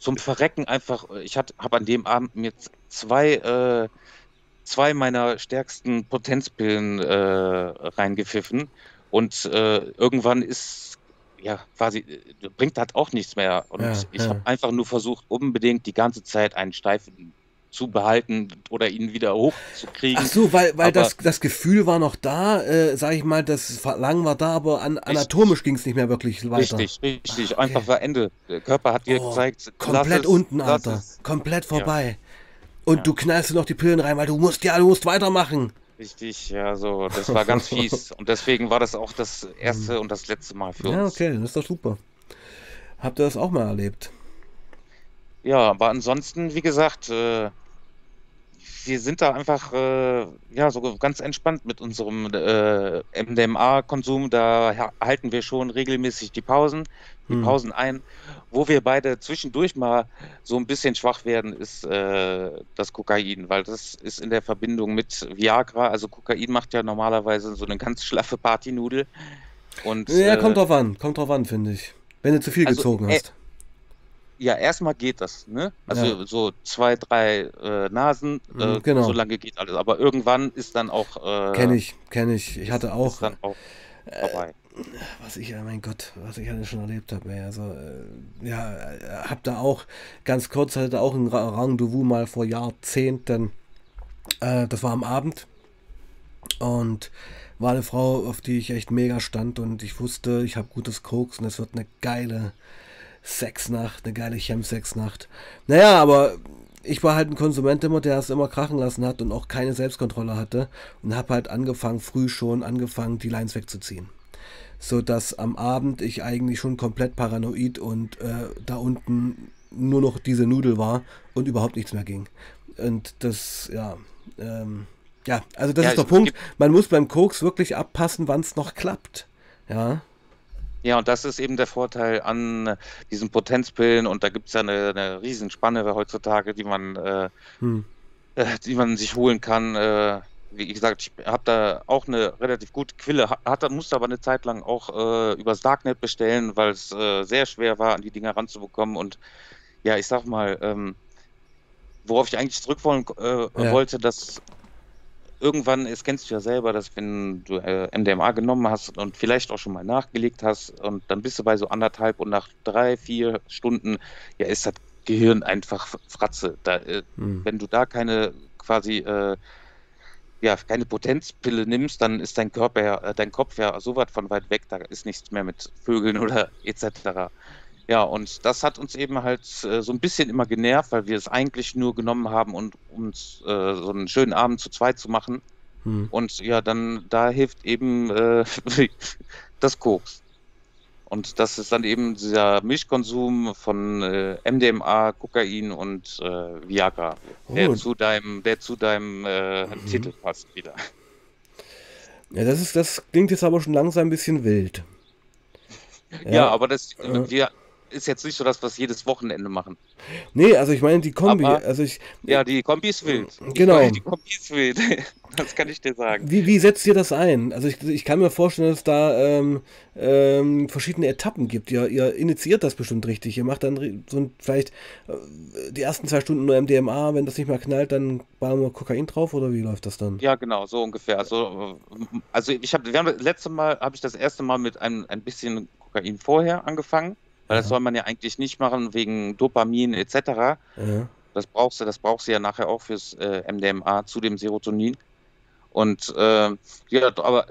zum Verrecken einfach, ich habe an dem Abend mir zwei äh, zwei meiner stärksten Potenzpillen äh, reingepfiffen und äh, irgendwann ist ja quasi bringt das auch nichts mehr und ja, ich ja. habe einfach nur versucht unbedingt die ganze Zeit einen steifen zu behalten oder ihn wieder hochzukriegen. Ach so, weil, weil das, das Gefühl war noch da, äh, sag ich mal, das Verlangen war da, aber an, anatomisch ging es nicht mehr wirklich weiter. Richtig, richtig. Okay. Einfach war Ende. Der Körper hat dir oh, gezeigt, komplett es, unten, Alter. Komplett vorbei. Ja. Und ja. du knallst noch die Pillen rein, weil du musst ja, du musst weitermachen. Richtig, ja, so, das war ganz fies. Und deswegen war das auch das erste und das letzte Mal für uns. Ja, okay, das ist doch super. Habt ihr das auch mal erlebt? Ja, aber ansonsten, wie gesagt, äh, wir sind da einfach äh, ja so ganz entspannt mit unserem äh, MDMA-Konsum. Da halten wir schon regelmäßig die Pausen, die hm. Pausen ein. Wo wir beide zwischendurch mal so ein bisschen schwach werden, ist äh, das Kokain, weil das ist in der Verbindung mit Viagra. Also Kokain macht ja normalerweise so eine ganz schlaffe Partynudel. Und, ja, kommt äh, drauf an, kommt drauf an, finde ich. Wenn du zu viel also, gezogen äh, hast ja, erstmal geht das, ne? Also ja. so zwei, drei äh, Nasen, äh, mhm, genau. so lange geht alles. Aber irgendwann ist dann auch. Äh, kenne ich, kenne ich. Ich hatte auch. Ist dann auch vorbei. Äh, was ich, mein Gott, was ich alles schon erlebt habe, also äh, ja, äh, hab da auch ganz kurz hatte auch ein Rendezvous mal vor Jahrzehnten. das war am Abend und war eine Frau, auf die ich echt mega stand und ich wusste, ich habe gutes Koks und es wird eine geile Sexnacht, eine geile Chemsexnacht. Naja, aber ich war halt ein Konsument immer, der es immer krachen lassen hat und auch keine Selbstkontrolle hatte und habe halt angefangen, früh schon angefangen, die Lines wegzuziehen. So dass am Abend ich eigentlich schon komplett paranoid und äh, da unten nur noch diese Nudel war und überhaupt nichts mehr ging. Und das, ja, ähm, ja, also das ja, ist der Punkt. Man muss beim Koks wirklich abpassen, wann es noch klappt. Ja. Ja, und das ist eben der Vorteil an diesen Potenzpillen und da gibt es ja eine, eine Riesenspanne heutzutage, die man, äh, hm. äh, die man sich holen kann. Äh, wie gesagt, ich habe da auch eine relativ gute Quille, hat, musste aber eine Zeit lang auch äh, übers Darknet bestellen, weil es äh, sehr schwer war, an die Dinger ranzubekommen. Und ja, ich sag mal, ähm, worauf ich eigentlich zurück wollen, äh, ja. wollte, dass irgendwann, es kennst du ja selber, dass wenn du äh, MDMA genommen hast und vielleicht auch schon mal nachgelegt hast und dann bist du bei so anderthalb und nach drei, vier Stunden, ja, ist das Gehirn einfach Fratze. Da, äh, hm. Wenn du da keine quasi äh, ja, keine Potenzpille nimmst, dann ist dein Körper ja, äh, dein Kopf ja so weit von weit weg, da ist nichts mehr mit Vögeln oder etc. Ja, und das hat uns eben halt äh, so ein bisschen immer genervt, weil wir es eigentlich nur genommen haben, um uns äh, so einen schönen Abend zu zweit zu machen. Hm. Und ja, dann da hilft eben äh, das Koks. Und das ist dann eben dieser Mischkonsum von äh, MDMA, Kokain und äh, Viagra, oh. der zu deinem, der zu deinem äh, mhm. Titel passt wieder. Ja, das ist, das klingt jetzt aber schon langsam ein bisschen wild. Ja, ja aber das, wir, ist jetzt nicht so das, was jedes Wochenende machen. Nee, also ich meine die Kombi. Aber, also ich, ja, die Kombi ist wild. Genau. Meine, die Kombi ist wild. das kann ich dir sagen. Wie, wie setzt ihr das ein? Also ich, ich kann mir vorstellen, dass es da ähm, ähm, verschiedene Etappen gibt. Ihr, ihr initiiert das bestimmt richtig. Ihr macht dann so ein, vielleicht äh, die ersten zwei Stunden nur MDMA, wenn das nicht mehr knallt, dann bauen wir Kokain drauf oder wie läuft das dann? Ja, genau, so ungefähr. Also, also ich habe, wir haben letzte Mal habe ich das erste Mal mit einem ein bisschen Kokain vorher angefangen. Weil das soll man ja eigentlich nicht machen wegen Dopamin etc. Ja. Das brauchst du, das brauchst du ja nachher auch fürs äh, MDMA zu dem Serotonin. Und äh, ja, aber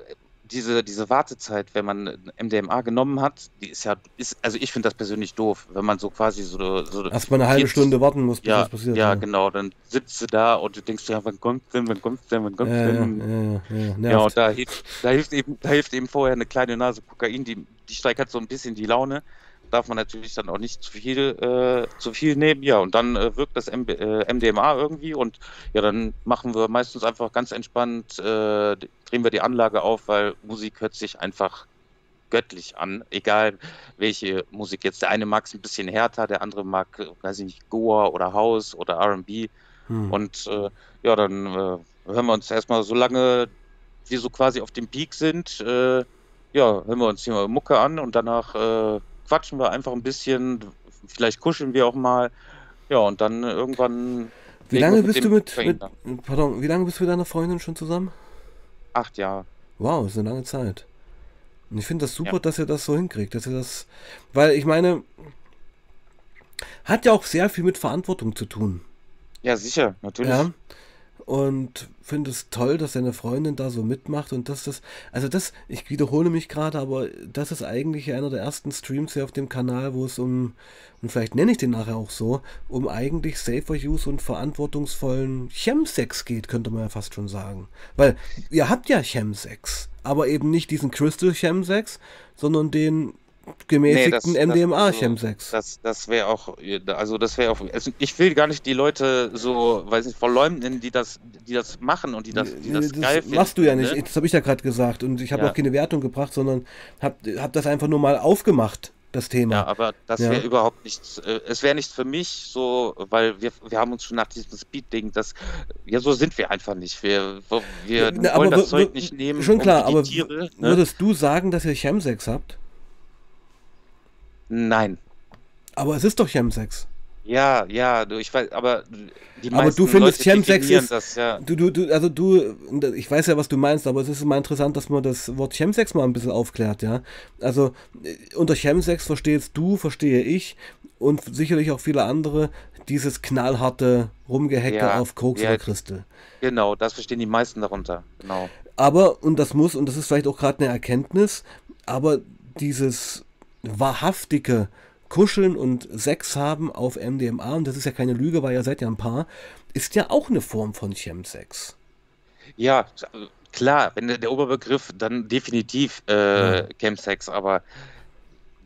diese, diese Wartezeit, wenn man MDMA genommen hat, die ist ja, ist, also ich finde das persönlich doof, wenn man so quasi so. so Erstmal eine halbe Stunde warten muss, bis ja, das passiert. Ja, ja, genau, dann sitzt du da und du denkst ja, wann kommt denn, wann kommt denn, wann kommt ja, denn? Ja, ja, ja, ja, und da hilft, da hilft eben, da hilft eben vorher eine kleine Nase Kokain, die, die steigert so ein bisschen die Laune darf man natürlich dann auch nicht zu viel, äh, zu viel nehmen. Ja, und dann äh, wirkt das MB, äh, MDMA irgendwie und ja, dann machen wir meistens einfach ganz entspannt, äh, drehen wir die Anlage auf, weil Musik hört sich einfach göttlich an, egal welche Musik jetzt. Der eine mag es ein bisschen härter, der andere mag, weiß ich nicht, Goa oder House oder RB. Hm. Und äh, ja, dann äh, hören wir uns erstmal so lange wir so quasi auf dem Peak sind, ja, hören wir uns hier mal Mucke an und danach quatschen wir einfach ein bisschen, vielleicht kuscheln wir auch mal. Ja, und dann irgendwann. Wie lange bist du mit, mit pardon, wie lange bist du mit deiner Freundin schon zusammen? Acht Jahre. Wow, ist eine lange Zeit. Und ich finde das super, ja. dass ihr das so hinkriegt, dass ihr das, weil ich meine, hat ja auch sehr viel mit Verantwortung zu tun. Ja, sicher, natürlich. Ja und finde es toll, dass seine Freundin da so mitmacht und dass das, also das, ich wiederhole mich gerade, aber das ist eigentlich einer der ersten Streams hier auf dem Kanal, wo es um, und vielleicht nenne ich den nachher auch so, um eigentlich Safer Use und verantwortungsvollen Chemsex geht, könnte man ja fast schon sagen. Weil ihr habt ja Chemsex, aber eben nicht diesen Crystal Chemsex, sondern den gemäßigten nee, MDMA-Chemsex. Das, das wäre auch, also das wäre auch, also ich will gar nicht die Leute so, weiß nicht, verleumden, die das, die das machen und die das, die das, das geil finden. machst du ja nicht, ne? das habe ich ja gerade gesagt und ich habe ja. auch keine Wertung gebracht, sondern habe hab das einfach nur mal aufgemacht das Thema. Ja, aber das wäre ja. überhaupt nichts, äh, es wäre nichts für mich so, weil wir, wir haben uns schon nach diesem Speed-Ding, das, ja, so sind wir einfach nicht. Wir, wir Na, wollen das Zeug nicht nehmen. Schon klar, aber Tiere, ne? würdest du sagen, dass ihr Chemsex habt? Nein. Aber es ist doch Chemsex. Ja, ja, du, ich weiß, aber die Aber du findest Chemsex ist, das, ja. du, du, du, also du, ich weiß ja, was du meinst, aber es ist immer interessant, dass man das Wort Chemsex mal ein bisschen aufklärt, ja. Also äh, unter Chemsex verstehst du, verstehe ich und sicherlich auch viele andere dieses knallharte Rumgehecke ja, auf Koks ja, oder Christel. Genau, das verstehen die meisten darunter, genau. Aber, und das muss, und das ist vielleicht auch gerade eine Erkenntnis, aber dieses wahrhaftige Kuscheln und Sex haben auf MDMA, und das ist ja keine Lüge, weil ihr seid ja ein Paar, ist ja auch eine Form von Chemsex. Ja, klar, wenn der Oberbegriff, dann definitiv äh, ja. Chemsex, aber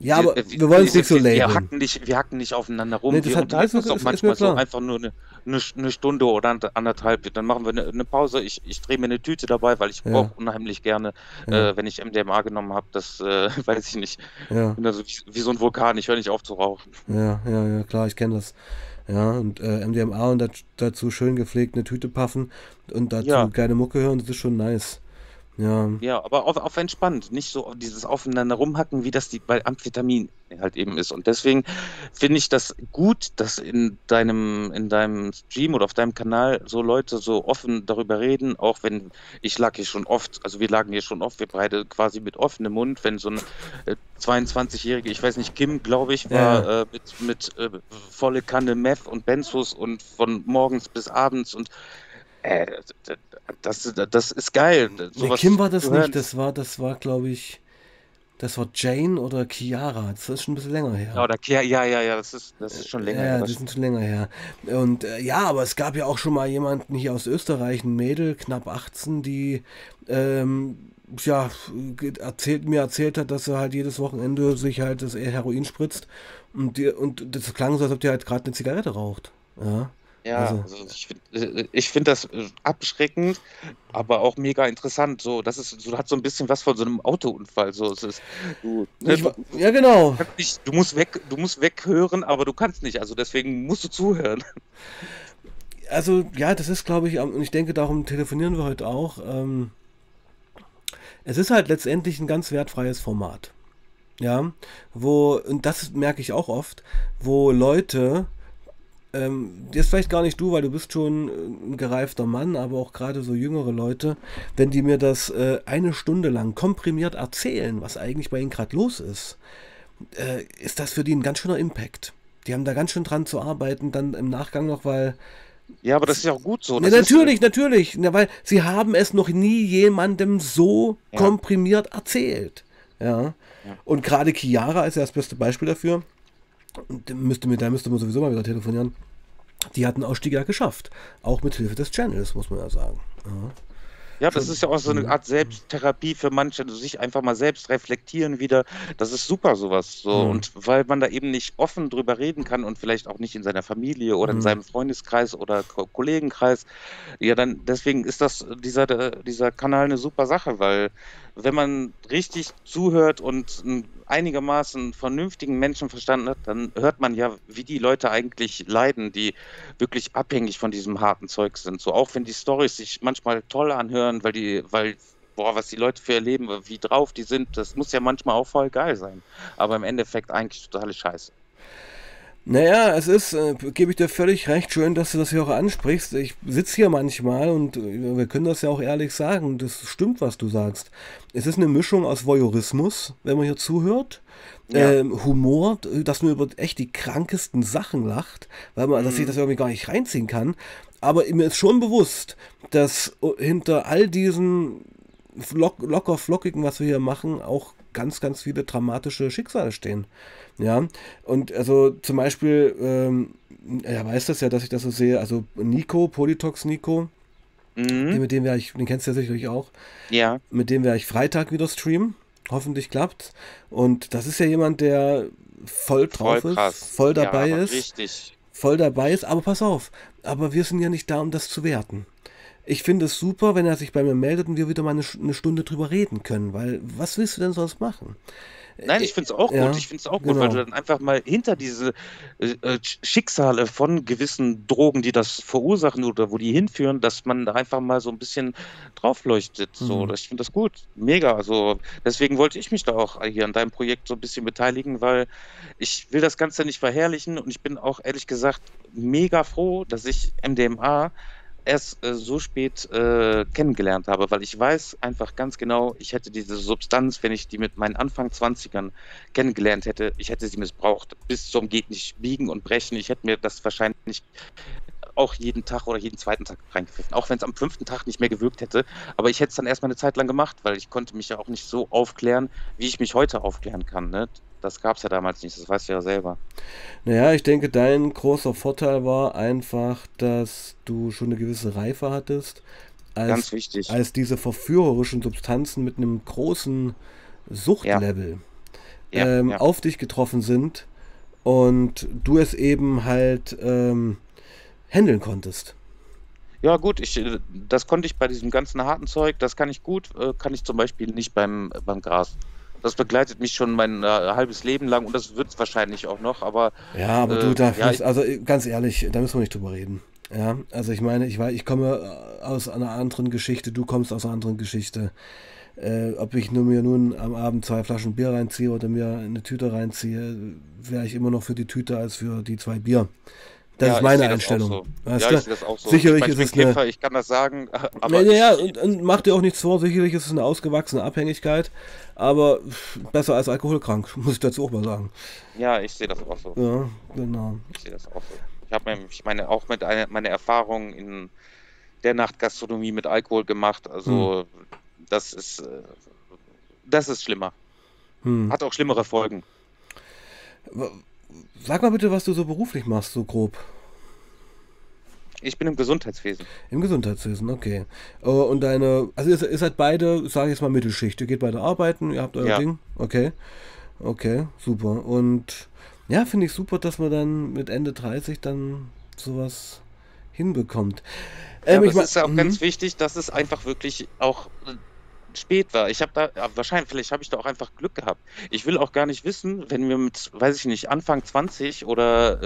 ja, aber wir, wir wollen es nicht so labeln. Wir hacken nicht, wir hacken nicht aufeinander rum. Nee, wir hat, unterhalten uns auch manchmal so einfach nur eine, eine, eine, Stunde oder anderthalb. Dann machen wir eine, eine Pause. Ich, ich drehe mir eine Tüte dabei, weil ich ja. brauche unheimlich gerne, ja. äh, wenn ich MDMA genommen habe, das äh, weiß ich nicht. Ja. Bin also wie, wie, so ein Vulkan, ich höre nicht auf zu rauchen. Ja, ja, ja, klar, ich kenne das. Ja, und äh, MDMA und dazu schön gepflegt eine Tüte puffen und dazu ja. geile Mucke hören, das ist schon nice. Ja. Ja, aber auf, auf entspannt, nicht so dieses aufeinander rumhacken, wie das die, bei Amphetamin halt eben ist. Und deswegen finde ich das gut, dass in deinem, in deinem Stream oder auf deinem Kanal so Leute so offen darüber reden, auch wenn ich lag hier schon oft, also wir lagen hier schon oft, wir beide quasi mit offenem Mund, wenn so ein äh, 22-jährige, ich weiß nicht, Kim, glaube ich, war ja. äh, mit, mit äh, volle Kanne Meth und Benzos und von morgens bis abends und äh, das, das ist geil. Nee, Kim war das nicht, das war, das war, glaube ich, das war Jane oder Chiara. Das ist schon ein bisschen länger her. Ja, oder Chiara, ja, ja, ja, das ist, das ist schon länger ja, her. Ja, das sind schon länger her. Und äh, ja, aber es gab ja auch schon mal jemanden hier aus Österreich, ein Mädel, knapp 18, die ähm, ja, erzählt, mir erzählt hat, dass er halt jedes Wochenende sich halt das Heroin spritzt und, die, und das klang so, als ob der halt gerade eine Zigarette raucht. Ja. Ja, also, also ich finde äh, ich find das äh, abschreckend, aber auch mega interessant. So, das ist, so hat so ein bisschen was von so einem Autounfall. So, es ist, du, ne, ich, ja, genau. Du, nicht, du musst weg, du musst weghören, aber du kannst nicht. Also deswegen musst du zuhören. Also ja, das ist, glaube ich, und ich denke, darum telefonieren wir heute auch. Ähm, es ist halt letztendlich ein ganz wertfreies Format. Ja, wo, und das merke ich auch oft, wo Leute ähm, jetzt vielleicht gar nicht du, weil du bist schon ein gereifter Mann, aber auch gerade so jüngere Leute, wenn die mir das äh, eine Stunde lang komprimiert erzählen, was eigentlich bei ihnen gerade los ist, äh, ist das für die ein ganz schöner Impact. Die haben da ganz schön dran zu arbeiten, dann im Nachgang noch, weil ja, aber das ist ja auch gut so. Ja, natürlich, natürlich. Ja, weil sie haben es noch nie jemandem so ja. komprimiert erzählt. Ja. ja. Und gerade Chiara ist ja das beste Beispiel dafür. Und müsste mir, da müsste man sowieso mal wieder telefonieren. Die hat einen Ausstieg ja geschafft. Auch mit Hilfe des Channels, muss man ja sagen. Ja. Ja, das ist ja auch so eine Art Selbsttherapie für manche, also sich einfach mal selbst reflektieren wieder. Das ist super, sowas. So. Mhm. Und weil man da eben nicht offen drüber reden kann und vielleicht auch nicht in seiner Familie oder mhm. in seinem Freundeskreis oder Ko Kollegenkreis, ja, dann deswegen ist das dieser, dieser Kanal eine super Sache, weil wenn man richtig zuhört und einen einigermaßen vernünftigen Menschenverstand hat, dann hört man ja, wie die Leute eigentlich leiden, die wirklich abhängig von diesem harten Zeug sind. So auch wenn die Storys sich manchmal toll anhören, weil die, weil boah, was die Leute für erleben, wie drauf die sind, das muss ja manchmal auch voll geil sein. Aber im Endeffekt eigentlich totale Scheiße. Naja, es ist, äh, gebe ich dir völlig recht, schön, dass du das hier auch ansprichst. Ich sitze hier manchmal und äh, wir können das ja auch ehrlich sagen, das stimmt, was du sagst. Es ist eine Mischung aus Voyeurismus, wenn man hier zuhört, ja. ähm, Humor, dass man über echt die krankesten Sachen lacht, weil man, mhm. dass ich das irgendwie gar nicht reinziehen kann. Aber mir ist schon bewusst, dass hinter all diesen lock, locker flockigen, was wir hier machen, auch ganz, ganz viele dramatische Schicksale stehen. Ja, und also zum Beispiel, ähm, er weiß das ja, dass ich das so sehe, also Nico, Politox Nico, mhm. mit dem werde ich, den kennst du ja sicherlich auch. Ja. Mit dem werde ich Freitag wieder streamen. Hoffentlich klappt. Und das ist ja jemand, der voll drauf voll ist, voll dabei ja, ist. Richtig. Voll dabei ist, aber pass auf, aber wir sind ja nicht da, um das zu werten. Ich finde es super, wenn er sich bei mir meldet und wir wieder mal eine, eine Stunde drüber reden können, weil was willst du denn sonst machen? Nein, ich finde es auch ja, gut. Ich finde es auch gut, genau. weil du dann einfach mal hinter diese äh, äh, Schicksale von gewissen Drogen, die das verursachen oder wo die hinführen, dass man da einfach mal so ein bisschen draufleuchtet. Mhm. So, ich finde das gut. Mega. Also deswegen wollte ich mich da auch hier an deinem Projekt so ein bisschen beteiligen, weil ich will das Ganze nicht verherrlichen und ich bin auch ehrlich gesagt mega froh, dass ich MDMA erst äh, so spät äh, kennengelernt habe, weil ich weiß einfach ganz genau, ich hätte diese Substanz, wenn ich die mit meinen Anfang 20ern kennengelernt hätte, ich hätte sie missbraucht. Bis zum geht nicht biegen und brechen. Ich hätte mir das wahrscheinlich auch jeden Tag oder jeden zweiten Tag reingepfiffen. Auch wenn es am fünften Tag nicht mehr gewirkt hätte. Aber ich hätte es dann erstmal eine Zeit lang gemacht, weil ich konnte mich ja auch nicht so aufklären, wie ich mich heute aufklären kann. Ne? Das gab es ja damals nicht, das weißt du ja selber. Naja, ich denke, dein großer Vorteil war einfach, dass du schon eine gewisse Reife hattest. Als, Ganz wichtig. Als diese verführerischen Substanzen mit einem großen Suchtlevel ja. Ja, ähm, ja. auf dich getroffen sind und du es eben halt ähm, handeln konntest. Ja, gut, ich, äh, das konnte ich bei diesem ganzen harten Zeug, das kann ich gut, äh, kann ich zum Beispiel nicht beim, beim Gras. Das begleitet mich schon mein äh, halbes Leben lang und das wird es wahrscheinlich auch noch, aber. Ja, aber äh, du darfst, ja, also äh, ganz ehrlich, da müssen wir nicht drüber reden. Ja, also ich meine, ich, ich komme aus einer anderen Geschichte, du kommst aus einer anderen Geschichte. Äh, ob ich nur mir nun am Abend zwei Flaschen Bier reinziehe oder mir eine Tüte reinziehe, wäre ich immer noch für die Tüte als für die zwei Bier. Das ja, ist meine Einstellung. So. Ja, ich sehe das auch so. Sicherlich ich mein, ist es Käfer, eine... ich kann das sagen, aber... Ja, und, und mach dir auch nichts vor, sicherlich ist es eine ausgewachsene Abhängigkeit, aber besser als alkoholkrank, muss ich dazu auch mal sagen. Ja, ich sehe das auch so. Ja, genau. Ich sehe das auch so. Ich habe ich meine auch mit einer, meine Erfahrungen in der Nachtgastronomie mit Alkohol gemacht, also hm. das ist äh, das ist schlimmer. Hm. Hat auch schlimmere Folgen. Sag mal bitte, was du so beruflich machst, so grob. Ich bin im Gesundheitswesen. Im Gesundheitswesen, okay. Oh, und deine, also ihr, ihr seid beide, sage ich jetzt mal Mittelschicht. Ihr geht beide arbeiten, ihr habt euer ja. Ding. Okay. Okay, super. Und ja, finde ich super, dass man dann mit Ende 30 dann sowas hinbekommt. Ähm, ja, es ist ja auch mhm. ganz wichtig, dass es einfach wirklich auch spät war. Ich habe da, wahrscheinlich, vielleicht habe ich da auch einfach Glück gehabt. Ich will auch gar nicht wissen, wenn wir mit, weiß ich nicht, Anfang 20 oder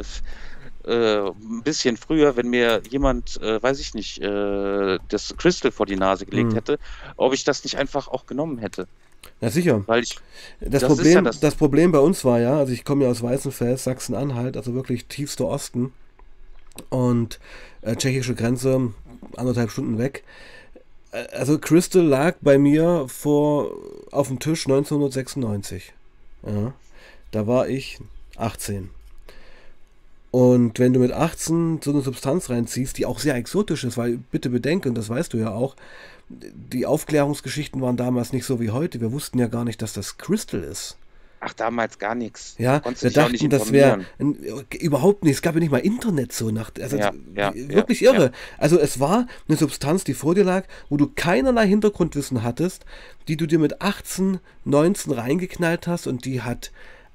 äh, ein bisschen früher, wenn mir jemand, äh, weiß ich nicht, äh, das Crystal vor die Nase gelegt mhm. hätte, ob ich das nicht einfach auch genommen hätte. Ja, sicher. Weil ich, das, das Problem, ja das, das, Problem bei uns war ja, also ich komme ja aus Weißenfels, Sachsen-Anhalt, also wirklich tiefster Osten und äh, tschechische Grenze, anderthalb Stunden weg. Äh, also Crystal lag bei mir vor auf dem Tisch 1996. Ja, da war ich 18. Und wenn du mit 18 so eine Substanz reinziehst, die auch sehr exotisch ist, weil bitte bedenke, und das weißt du ja auch, die Aufklärungsgeschichten waren damals nicht so wie heute. Wir wussten ja gar nicht, dass das Crystal ist. Ach, damals gar nichts. Ja, wir dachten, das wäre überhaupt nicht. Es gab ja nicht mal Internet so nach. Also ja, ja, wirklich ja, irre. Also es war eine Substanz, die vor dir lag, wo du keinerlei Hintergrundwissen hattest, die du dir mit 18, 19 reingeknallt hast und die hat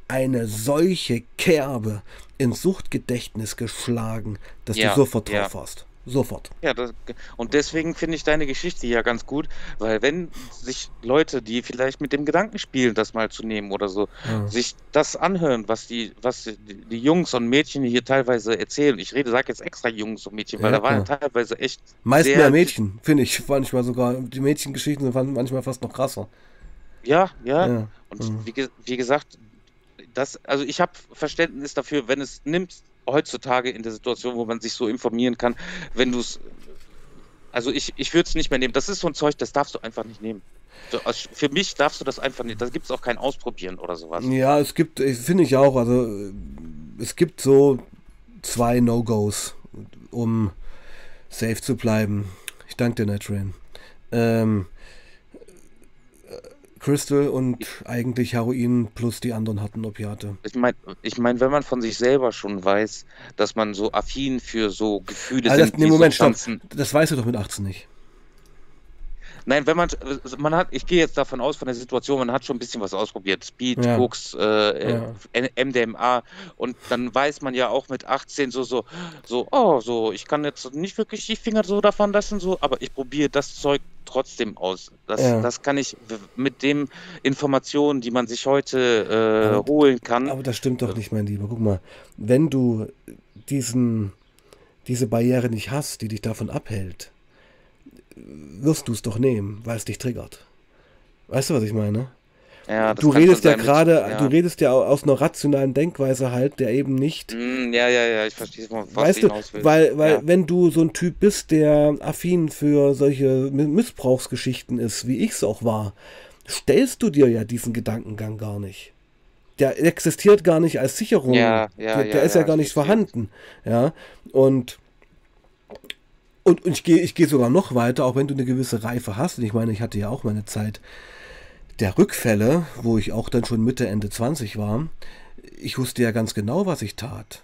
eine solche Kerbe ins Suchtgedächtnis geschlagen, dass du sofort drauf warst. Sofort. Ja, das, und deswegen finde ich deine Geschichte ja ganz gut, weil wenn sich Leute, die vielleicht mit dem Gedanken spielen, das mal zu nehmen oder so, ja. sich das anhören, was die, was die Jungs und Mädchen hier teilweise erzählen. Ich rede, sage jetzt extra Jungs und Mädchen, weil ja, da waren ja teilweise echt. Meist mehr Mädchen, finde ich, manchmal sogar. Die Mädchengeschichten sind manchmal fast noch krasser. Ja, ja. Und mhm. wie, wie gesagt, das, also ich habe Verständnis dafür, wenn es nimmt heutzutage in der Situation, wo man sich so informieren kann, wenn du es. Also ich, ich würde es nicht mehr nehmen. Das ist so ein Zeug, das darfst du einfach nicht nehmen. Also für mich darfst du das einfach nicht. Da gibt es auch kein Ausprobieren oder sowas. Ja, es gibt, finde ich auch, also es gibt so zwei No-Gos, um safe zu bleiben. Ich danke dir, Netrain. Ähm, Crystal und eigentlich Heroin plus die anderen hatten Opiate. Ich meine, ich mein, wenn man von sich selber schon weiß, dass man so affin für so Gefühle also sind. Das, nee, Moment, stopp. Das weißt du doch mit 18 nicht. Nein, wenn man, man hat, ich gehe jetzt davon aus, von der Situation, man hat schon ein bisschen was ausprobiert. Speed, ja. Koks, äh, ja. MDMA und dann weiß man ja auch mit 18 so, so, so, oh, so, ich kann jetzt nicht wirklich die Finger so davon lassen, so, aber ich probiere das Zeug trotzdem aus. Das, ja. das kann ich mit den Informationen, die man sich heute äh, aber, holen kann. Aber das stimmt doch nicht, mein Lieber. Guck mal, wenn du diesen, diese Barriere nicht hast, die dich davon abhält, wirst du es doch nehmen, weil es dich triggert. Weißt du, was ich meine? Ja, du redest ja gerade, ja. du redest ja aus einer rationalen Denkweise halt, der eben nicht. Mm, ja, ja, ja, ich verstehe was weißt du, weil, weil ja. wenn du so ein Typ bist, der affin für solche Missbrauchsgeschichten ist, wie ich es auch war, stellst du dir ja diesen Gedankengang gar nicht. Der existiert gar nicht als Sicherung. Ja, ja, der, der ist ja, gar nicht vorhanden. Ja, und und, und ich gehe ich geh sogar noch weiter, auch wenn du eine gewisse Reife hast. Und ich meine, ich hatte ja auch meine Zeit der Rückfälle, wo ich auch dann schon Mitte, Ende 20 war. Ich wusste ja ganz genau, was ich tat.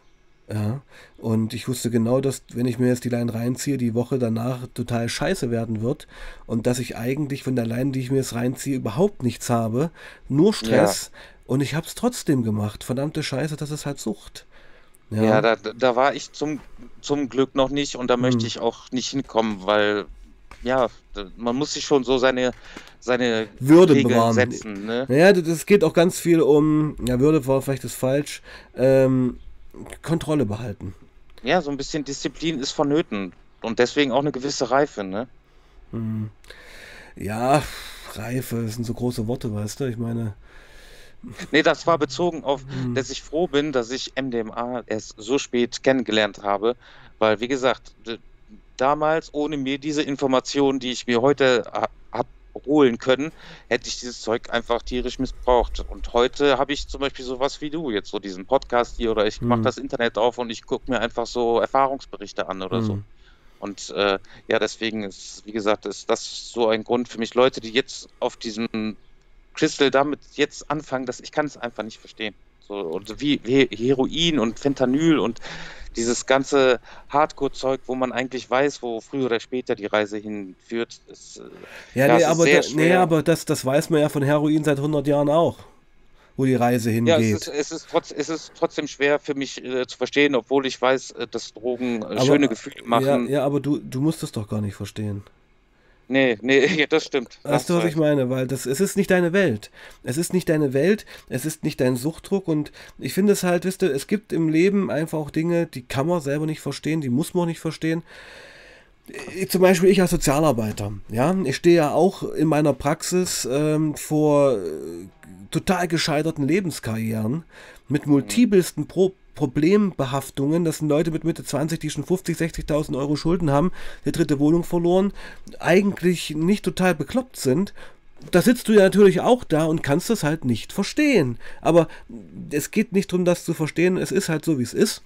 Ja, und ich wusste genau, dass, wenn ich mir jetzt die Line reinziehe, die Woche danach total scheiße werden wird und dass ich eigentlich von der Line, die ich mir jetzt reinziehe, überhaupt nichts habe, nur Stress. Ja. Und ich habe es trotzdem gemacht. Verdammte Scheiße, das ist halt Sucht. Ja, ja da, da war ich zum, zum Glück noch nicht und da hm. möchte ich auch nicht hinkommen, weil ja, man muss sich schon so seine, seine Würde Regeln bewahren. setzen. Ne? Naja, das geht auch ganz viel um, ja, Würde war vielleicht das falsch, ähm, Kontrolle behalten. Ja, so ein bisschen Disziplin ist vonnöten und deswegen auch eine gewisse Reife, ne? Hm. Ja, Reife, das sind so große Worte, weißt du, ich meine. Nee, das war bezogen auf, hm. dass ich froh bin, dass ich MDMA erst so spät kennengelernt habe, weil, wie gesagt, damals, ohne mir diese Informationen, die ich mir heute habe holen können, hätte ich dieses Zeug einfach tierisch missbraucht. Und heute habe ich zum Beispiel sowas wie du, jetzt so diesen Podcast hier, oder ich hm. mache das Internet auf und ich gucke mir einfach so Erfahrungsberichte an oder hm. so. Und äh, ja, deswegen ist, wie gesagt, ist das so ein Grund für mich, Leute, die jetzt auf diesem Crystal damit jetzt anfangen, dass ich kann es einfach nicht verstehen. So, und wie, wie Heroin und Fentanyl und dieses ganze Hardcore-Zeug, wo man eigentlich weiß, wo früher oder später die Reise hinführt. Ist, ja, ja, nee, aber, da, nee, aber das, das weiß man ja von Heroin seit 100 Jahren auch wo die Reise hingeht. Ja, es ist, es ist, trotz, es ist trotzdem schwer für mich äh, zu verstehen, obwohl ich weiß, äh, dass Drogen äh, schöne Gefühle machen. Ja, ja, aber du, du musst es doch gar nicht verstehen. Nee, nee, das stimmt. Weißt du, was ich meine? Weil das, es ist nicht deine Welt. Es ist nicht deine Welt, es ist nicht dein Suchtdruck und ich finde es halt, wisst ihr, es gibt im Leben einfach auch Dinge, die kann man selber nicht verstehen, die muss man auch nicht verstehen. Ich, zum Beispiel ich als Sozialarbeiter, ja, ich stehe ja auch in meiner Praxis ähm, vor total gescheiterten Lebenskarrieren mit multipelsten Pro Problembehaftungen. Das sind Leute mit Mitte 20, die schon 50, 60.000 Euro Schulden haben, die dritte Wohnung verloren, eigentlich nicht total bekloppt sind. Da sitzt du ja natürlich auch da und kannst das halt nicht verstehen. Aber es geht nicht darum, das zu verstehen. Es ist halt so, wie es ist.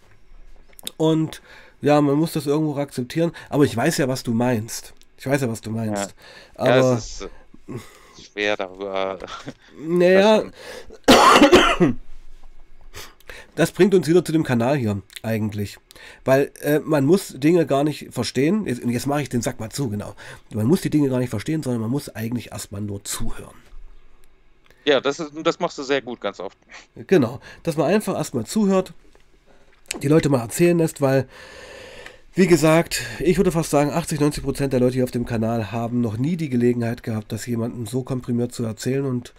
Und ja, man muss das irgendwo akzeptieren. Aber ich weiß ja, was du meinst. Ich weiß ja, was du meinst. Ja. Aber. Ja, ist, schwer darüber. Naja. Das bringt uns wieder zu dem Kanal hier eigentlich. Weil äh, man muss Dinge gar nicht verstehen. Jetzt, jetzt mache ich den Sack mal zu, genau. Man muss die Dinge gar nicht verstehen, sondern man muss eigentlich erstmal nur zuhören. Ja, das, ist, das machst du sehr gut ganz oft. Genau, dass man einfach erstmal zuhört, die Leute mal erzählen lässt, weil wie gesagt, ich würde fast sagen, 80, 90 Prozent der Leute hier auf dem Kanal haben noch nie die Gelegenheit gehabt, das jemandem so komprimiert zu erzählen und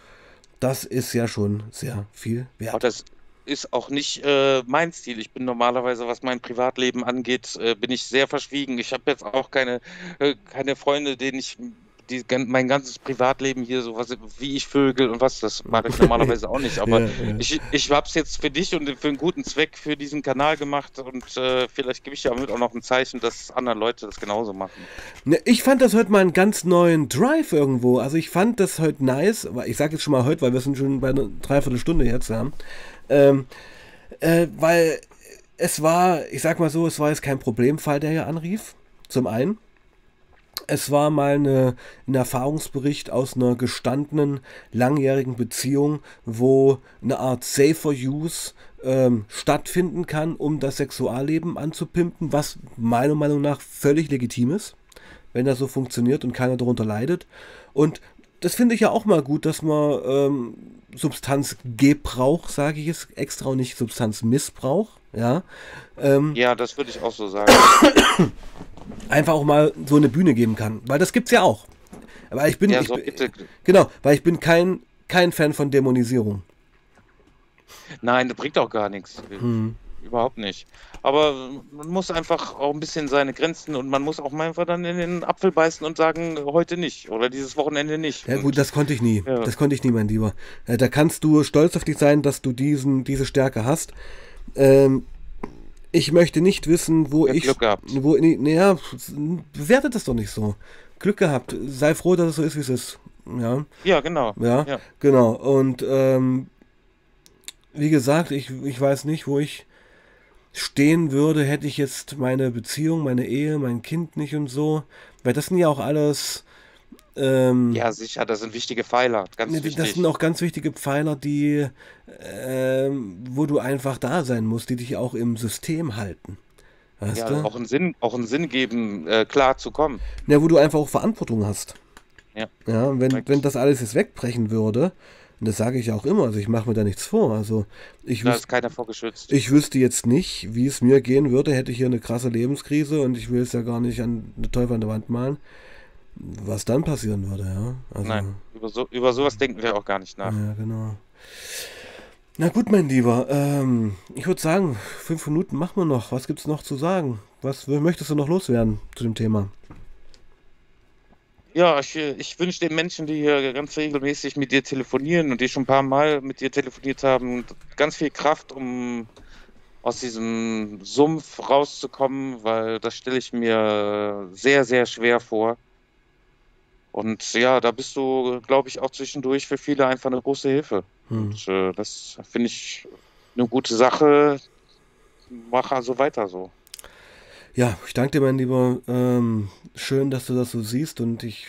das ist ja schon sehr viel wert. Aber das ist auch nicht äh, mein Stil. Ich bin normalerweise, was mein Privatleben angeht, äh, bin ich sehr verschwiegen. Ich habe jetzt auch keine, äh, keine Freunde, denen ich die, mein ganzes Privatleben hier, so was, wie ich Vögel und was, das mache ich normalerweise auch nicht. Aber ja, ja. ich, ich habe es jetzt für dich und für einen guten Zweck für diesen Kanal gemacht und äh, vielleicht gebe ich damit auch noch ein Zeichen, dass andere Leute das genauso machen. Ne, ich fand das heute mal einen ganz neuen Drive irgendwo. Also ich fand das heute nice, ich sage jetzt schon mal heute, weil wir sind schon bei einer Dreiviertelstunde jetzt, ja. Ähm, äh, weil es war, ich sag mal so, es war jetzt kein Problemfall, der hier anrief. Zum einen. Es war mal eine, ein Erfahrungsbericht aus einer gestandenen, langjährigen Beziehung, wo eine Art Safer Use ähm, stattfinden kann, um das Sexualleben anzupimpen, was meiner Meinung nach völlig legitim ist, wenn das so funktioniert und keiner darunter leidet. Und das finde ich ja auch mal gut, dass man ähm, Substanzgebrauch, sage ich es extra, und nicht Substanzmissbrauch, ja. Ähm, ja, das würde ich auch so sagen. einfach auch mal so eine Bühne geben kann. Weil das gibt's ja auch. Aber ich bin. Ja, so ich, genau, weil ich bin kein, kein Fan von Dämonisierung. Nein, das bringt auch gar nichts. Hm. Überhaupt nicht. Aber man muss einfach auch ein bisschen seine Grenzen und man muss auch mal einfach dann in den Apfel beißen und sagen, heute nicht oder dieses Wochenende nicht. Ja gut, das konnte ich nie. Ja. Das konnte ich nie, mein Lieber. Da kannst du stolz auf dich sein, dass du diesen, diese Stärke hast. Ähm, ich möchte nicht wissen, wo ich. Glück gehabt. Wo, naja, bewertet das doch nicht so. Glück gehabt. Sei froh, dass es so ist, wie es ist. Ja, ja genau. Ja, ja. genau. Und ähm, wie gesagt, ich, ich weiß nicht, wo ich stehen würde, hätte ich jetzt meine Beziehung, meine Ehe, mein Kind nicht und so. Weil das sind ja auch alles ähm, ja, sicher, das sind wichtige Pfeiler. Ganz das wichtig. sind auch ganz wichtige Pfeiler, die, ähm, wo du einfach da sein musst, die dich auch im System halten. Weißt ja, du? auch einen Sinn, auch einen Sinn geben, äh, klar zu kommen. Ja, wo du einfach auch Verantwortung hast. Ja. Ja, wenn, wenn das alles jetzt wegbrechen würde, und das sage ich auch immer, also ich mache mir da nichts vor. Also ich da ist keiner vorgeschützt. Ich wüsste jetzt nicht, wie es mir gehen würde, hätte ich hier eine krasse Lebenskrise und ich will es ja gar nicht an eine Teufel an der Wand malen was dann passieren würde, ja. Also, Nein, über, so, über sowas denken wir auch gar nicht nach. Ja, genau. Na gut, mein Lieber, ähm, ich würde sagen, fünf Minuten machen wir noch. Was gibt es noch zu sagen? Was möchtest du noch loswerden zu dem Thema? Ja, ich, ich wünsche den Menschen, die hier ganz regelmäßig mit dir telefonieren und die schon ein paar Mal mit dir telefoniert haben, ganz viel Kraft, um aus diesem Sumpf rauszukommen, weil das stelle ich mir sehr, sehr schwer vor. Und ja, da bist du, glaube ich, auch zwischendurch für viele einfach eine große Hilfe. Hm. Und äh, das finde ich eine gute Sache. Mach also weiter so. Ja, ich danke dir, mein Lieber. Ähm, schön, dass du das so siehst und ich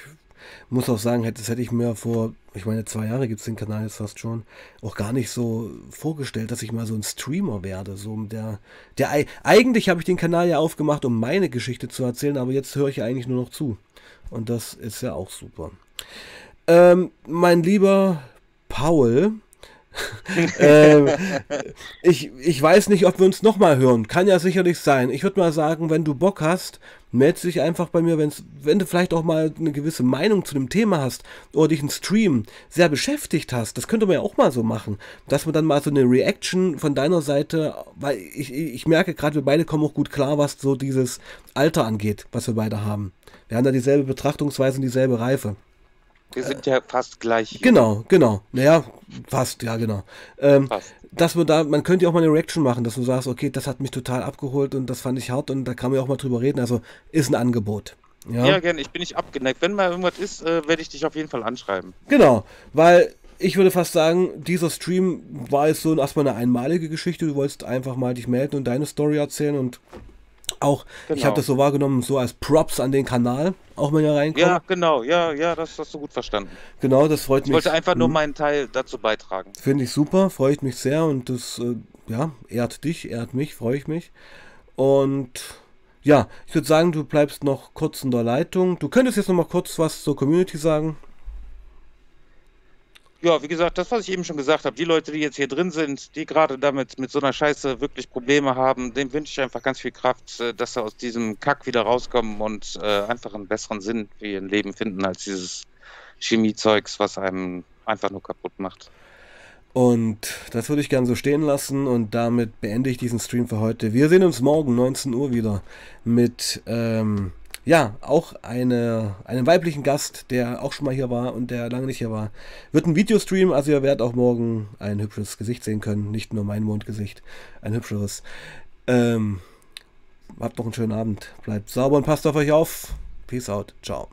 muss auch sagen, das hätte ich mir vor, ich meine, zwei Jahre gibt es den Kanal jetzt fast schon, auch gar nicht so vorgestellt, dass ich mal so ein Streamer werde. So der, der, eigentlich habe ich den Kanal ja aufgemacht, um meine Geschichte zu erzählen, aber jetzt höre ich ja eigentlich nur noch zu. Und das ist ja auch super. Ähm, mein lieber Paul, ähm, ich, ich weiß nicht, ob wir uns nochmal hören. Kann ja sicherlich sein. Ich würde mal sagen, wenn du Bock hast, melde dich einfach bei mir, wenn's, wenn du vielleicht auch mal eine gewisse Meinung zu dem Thema hast oder dich ein Stream sehr beschäftigt hast. Das könnte man ja auch mal so machen, dass man dann mal so eine Reaction von deiner Seite, weil ich, ich merke gerade, wir beide kommen auch gut klar, was so dieses Alter angeht, was wir beide haben. Wir haben da dieselbe Betrachtungsweise und dieselbe Reife. Wir sind ja fast gleich. Genau, genau. Naja, fast, ja, genau. Ähm, fast. Dass man da, man könnte ja auch mal eine Reaction machen, dass du sagst, okay, das hat mich total abgeholt und das fand ich hart und da kann man ja auch mal drüber reden. Also ist ein Angebot. Ja, ja gerne. Ich bin nicht abgeneigt. Wenn mal irgendwas ist, äh, werde ich dich auf jeden Fall anschreiben. Genau, weil ich würde fast sagen, dieser Stream war jetzt so erstmal eine einmalige Geschichte. Du wolltest einfach mal dich melden und deine Story erzählen und auch, genau. ich habe das so wahrgenommen, so als Props an den Kanal, auch wenn ihr reinkommt. Ja, genau, ja, ja, das hast du gut verstanden. Genau, das freut ich mich. Ich wollte einfach nur meinen Teil dazu beitragen. Finde ich super, freut mich sehr und das, äh, ja, ehrt dich, ehrt mich, freue ich mich. Und ja, ich würde sagen, du bleibst noch kurz in der Leitung. Du könntest jetzt noch mal kurz was zur Community sagen. Ja, wie gesagt, das, was ich eben schon gesagt habe, die Leute, die jetzt hier drin sind, die gerade damit mit so einer Scheiße wirklich Probleme haben, dem wünsche ich einfach ganz viel Kraft, äh, dass sie aus diesem Kack wieder rauskommen und äh, einfach einen besseren Sinn für ihr Leben finden als dieses Chemiezeugs, was einem einfach nur kaputt macht. Und das würde ich gern so stehen lassen und damit beende ich diesen Stream für heute. Wir sehen uns morgen 19 Uhr wieder mit ähm, ja, auch eine, einen weiblichen Gast, der auch schon mal hier war und der lange nicht hier war. Wird ein Videostream, also ihr werdet auch morgen ein hübsches Gesicht sehen können. Nicht nur mein Mondgesicht, ein hübscheres. Ähm, habt noch einen schönen Abend. Bleibt sauber und passt auf euch auf. Peace out. Ciao.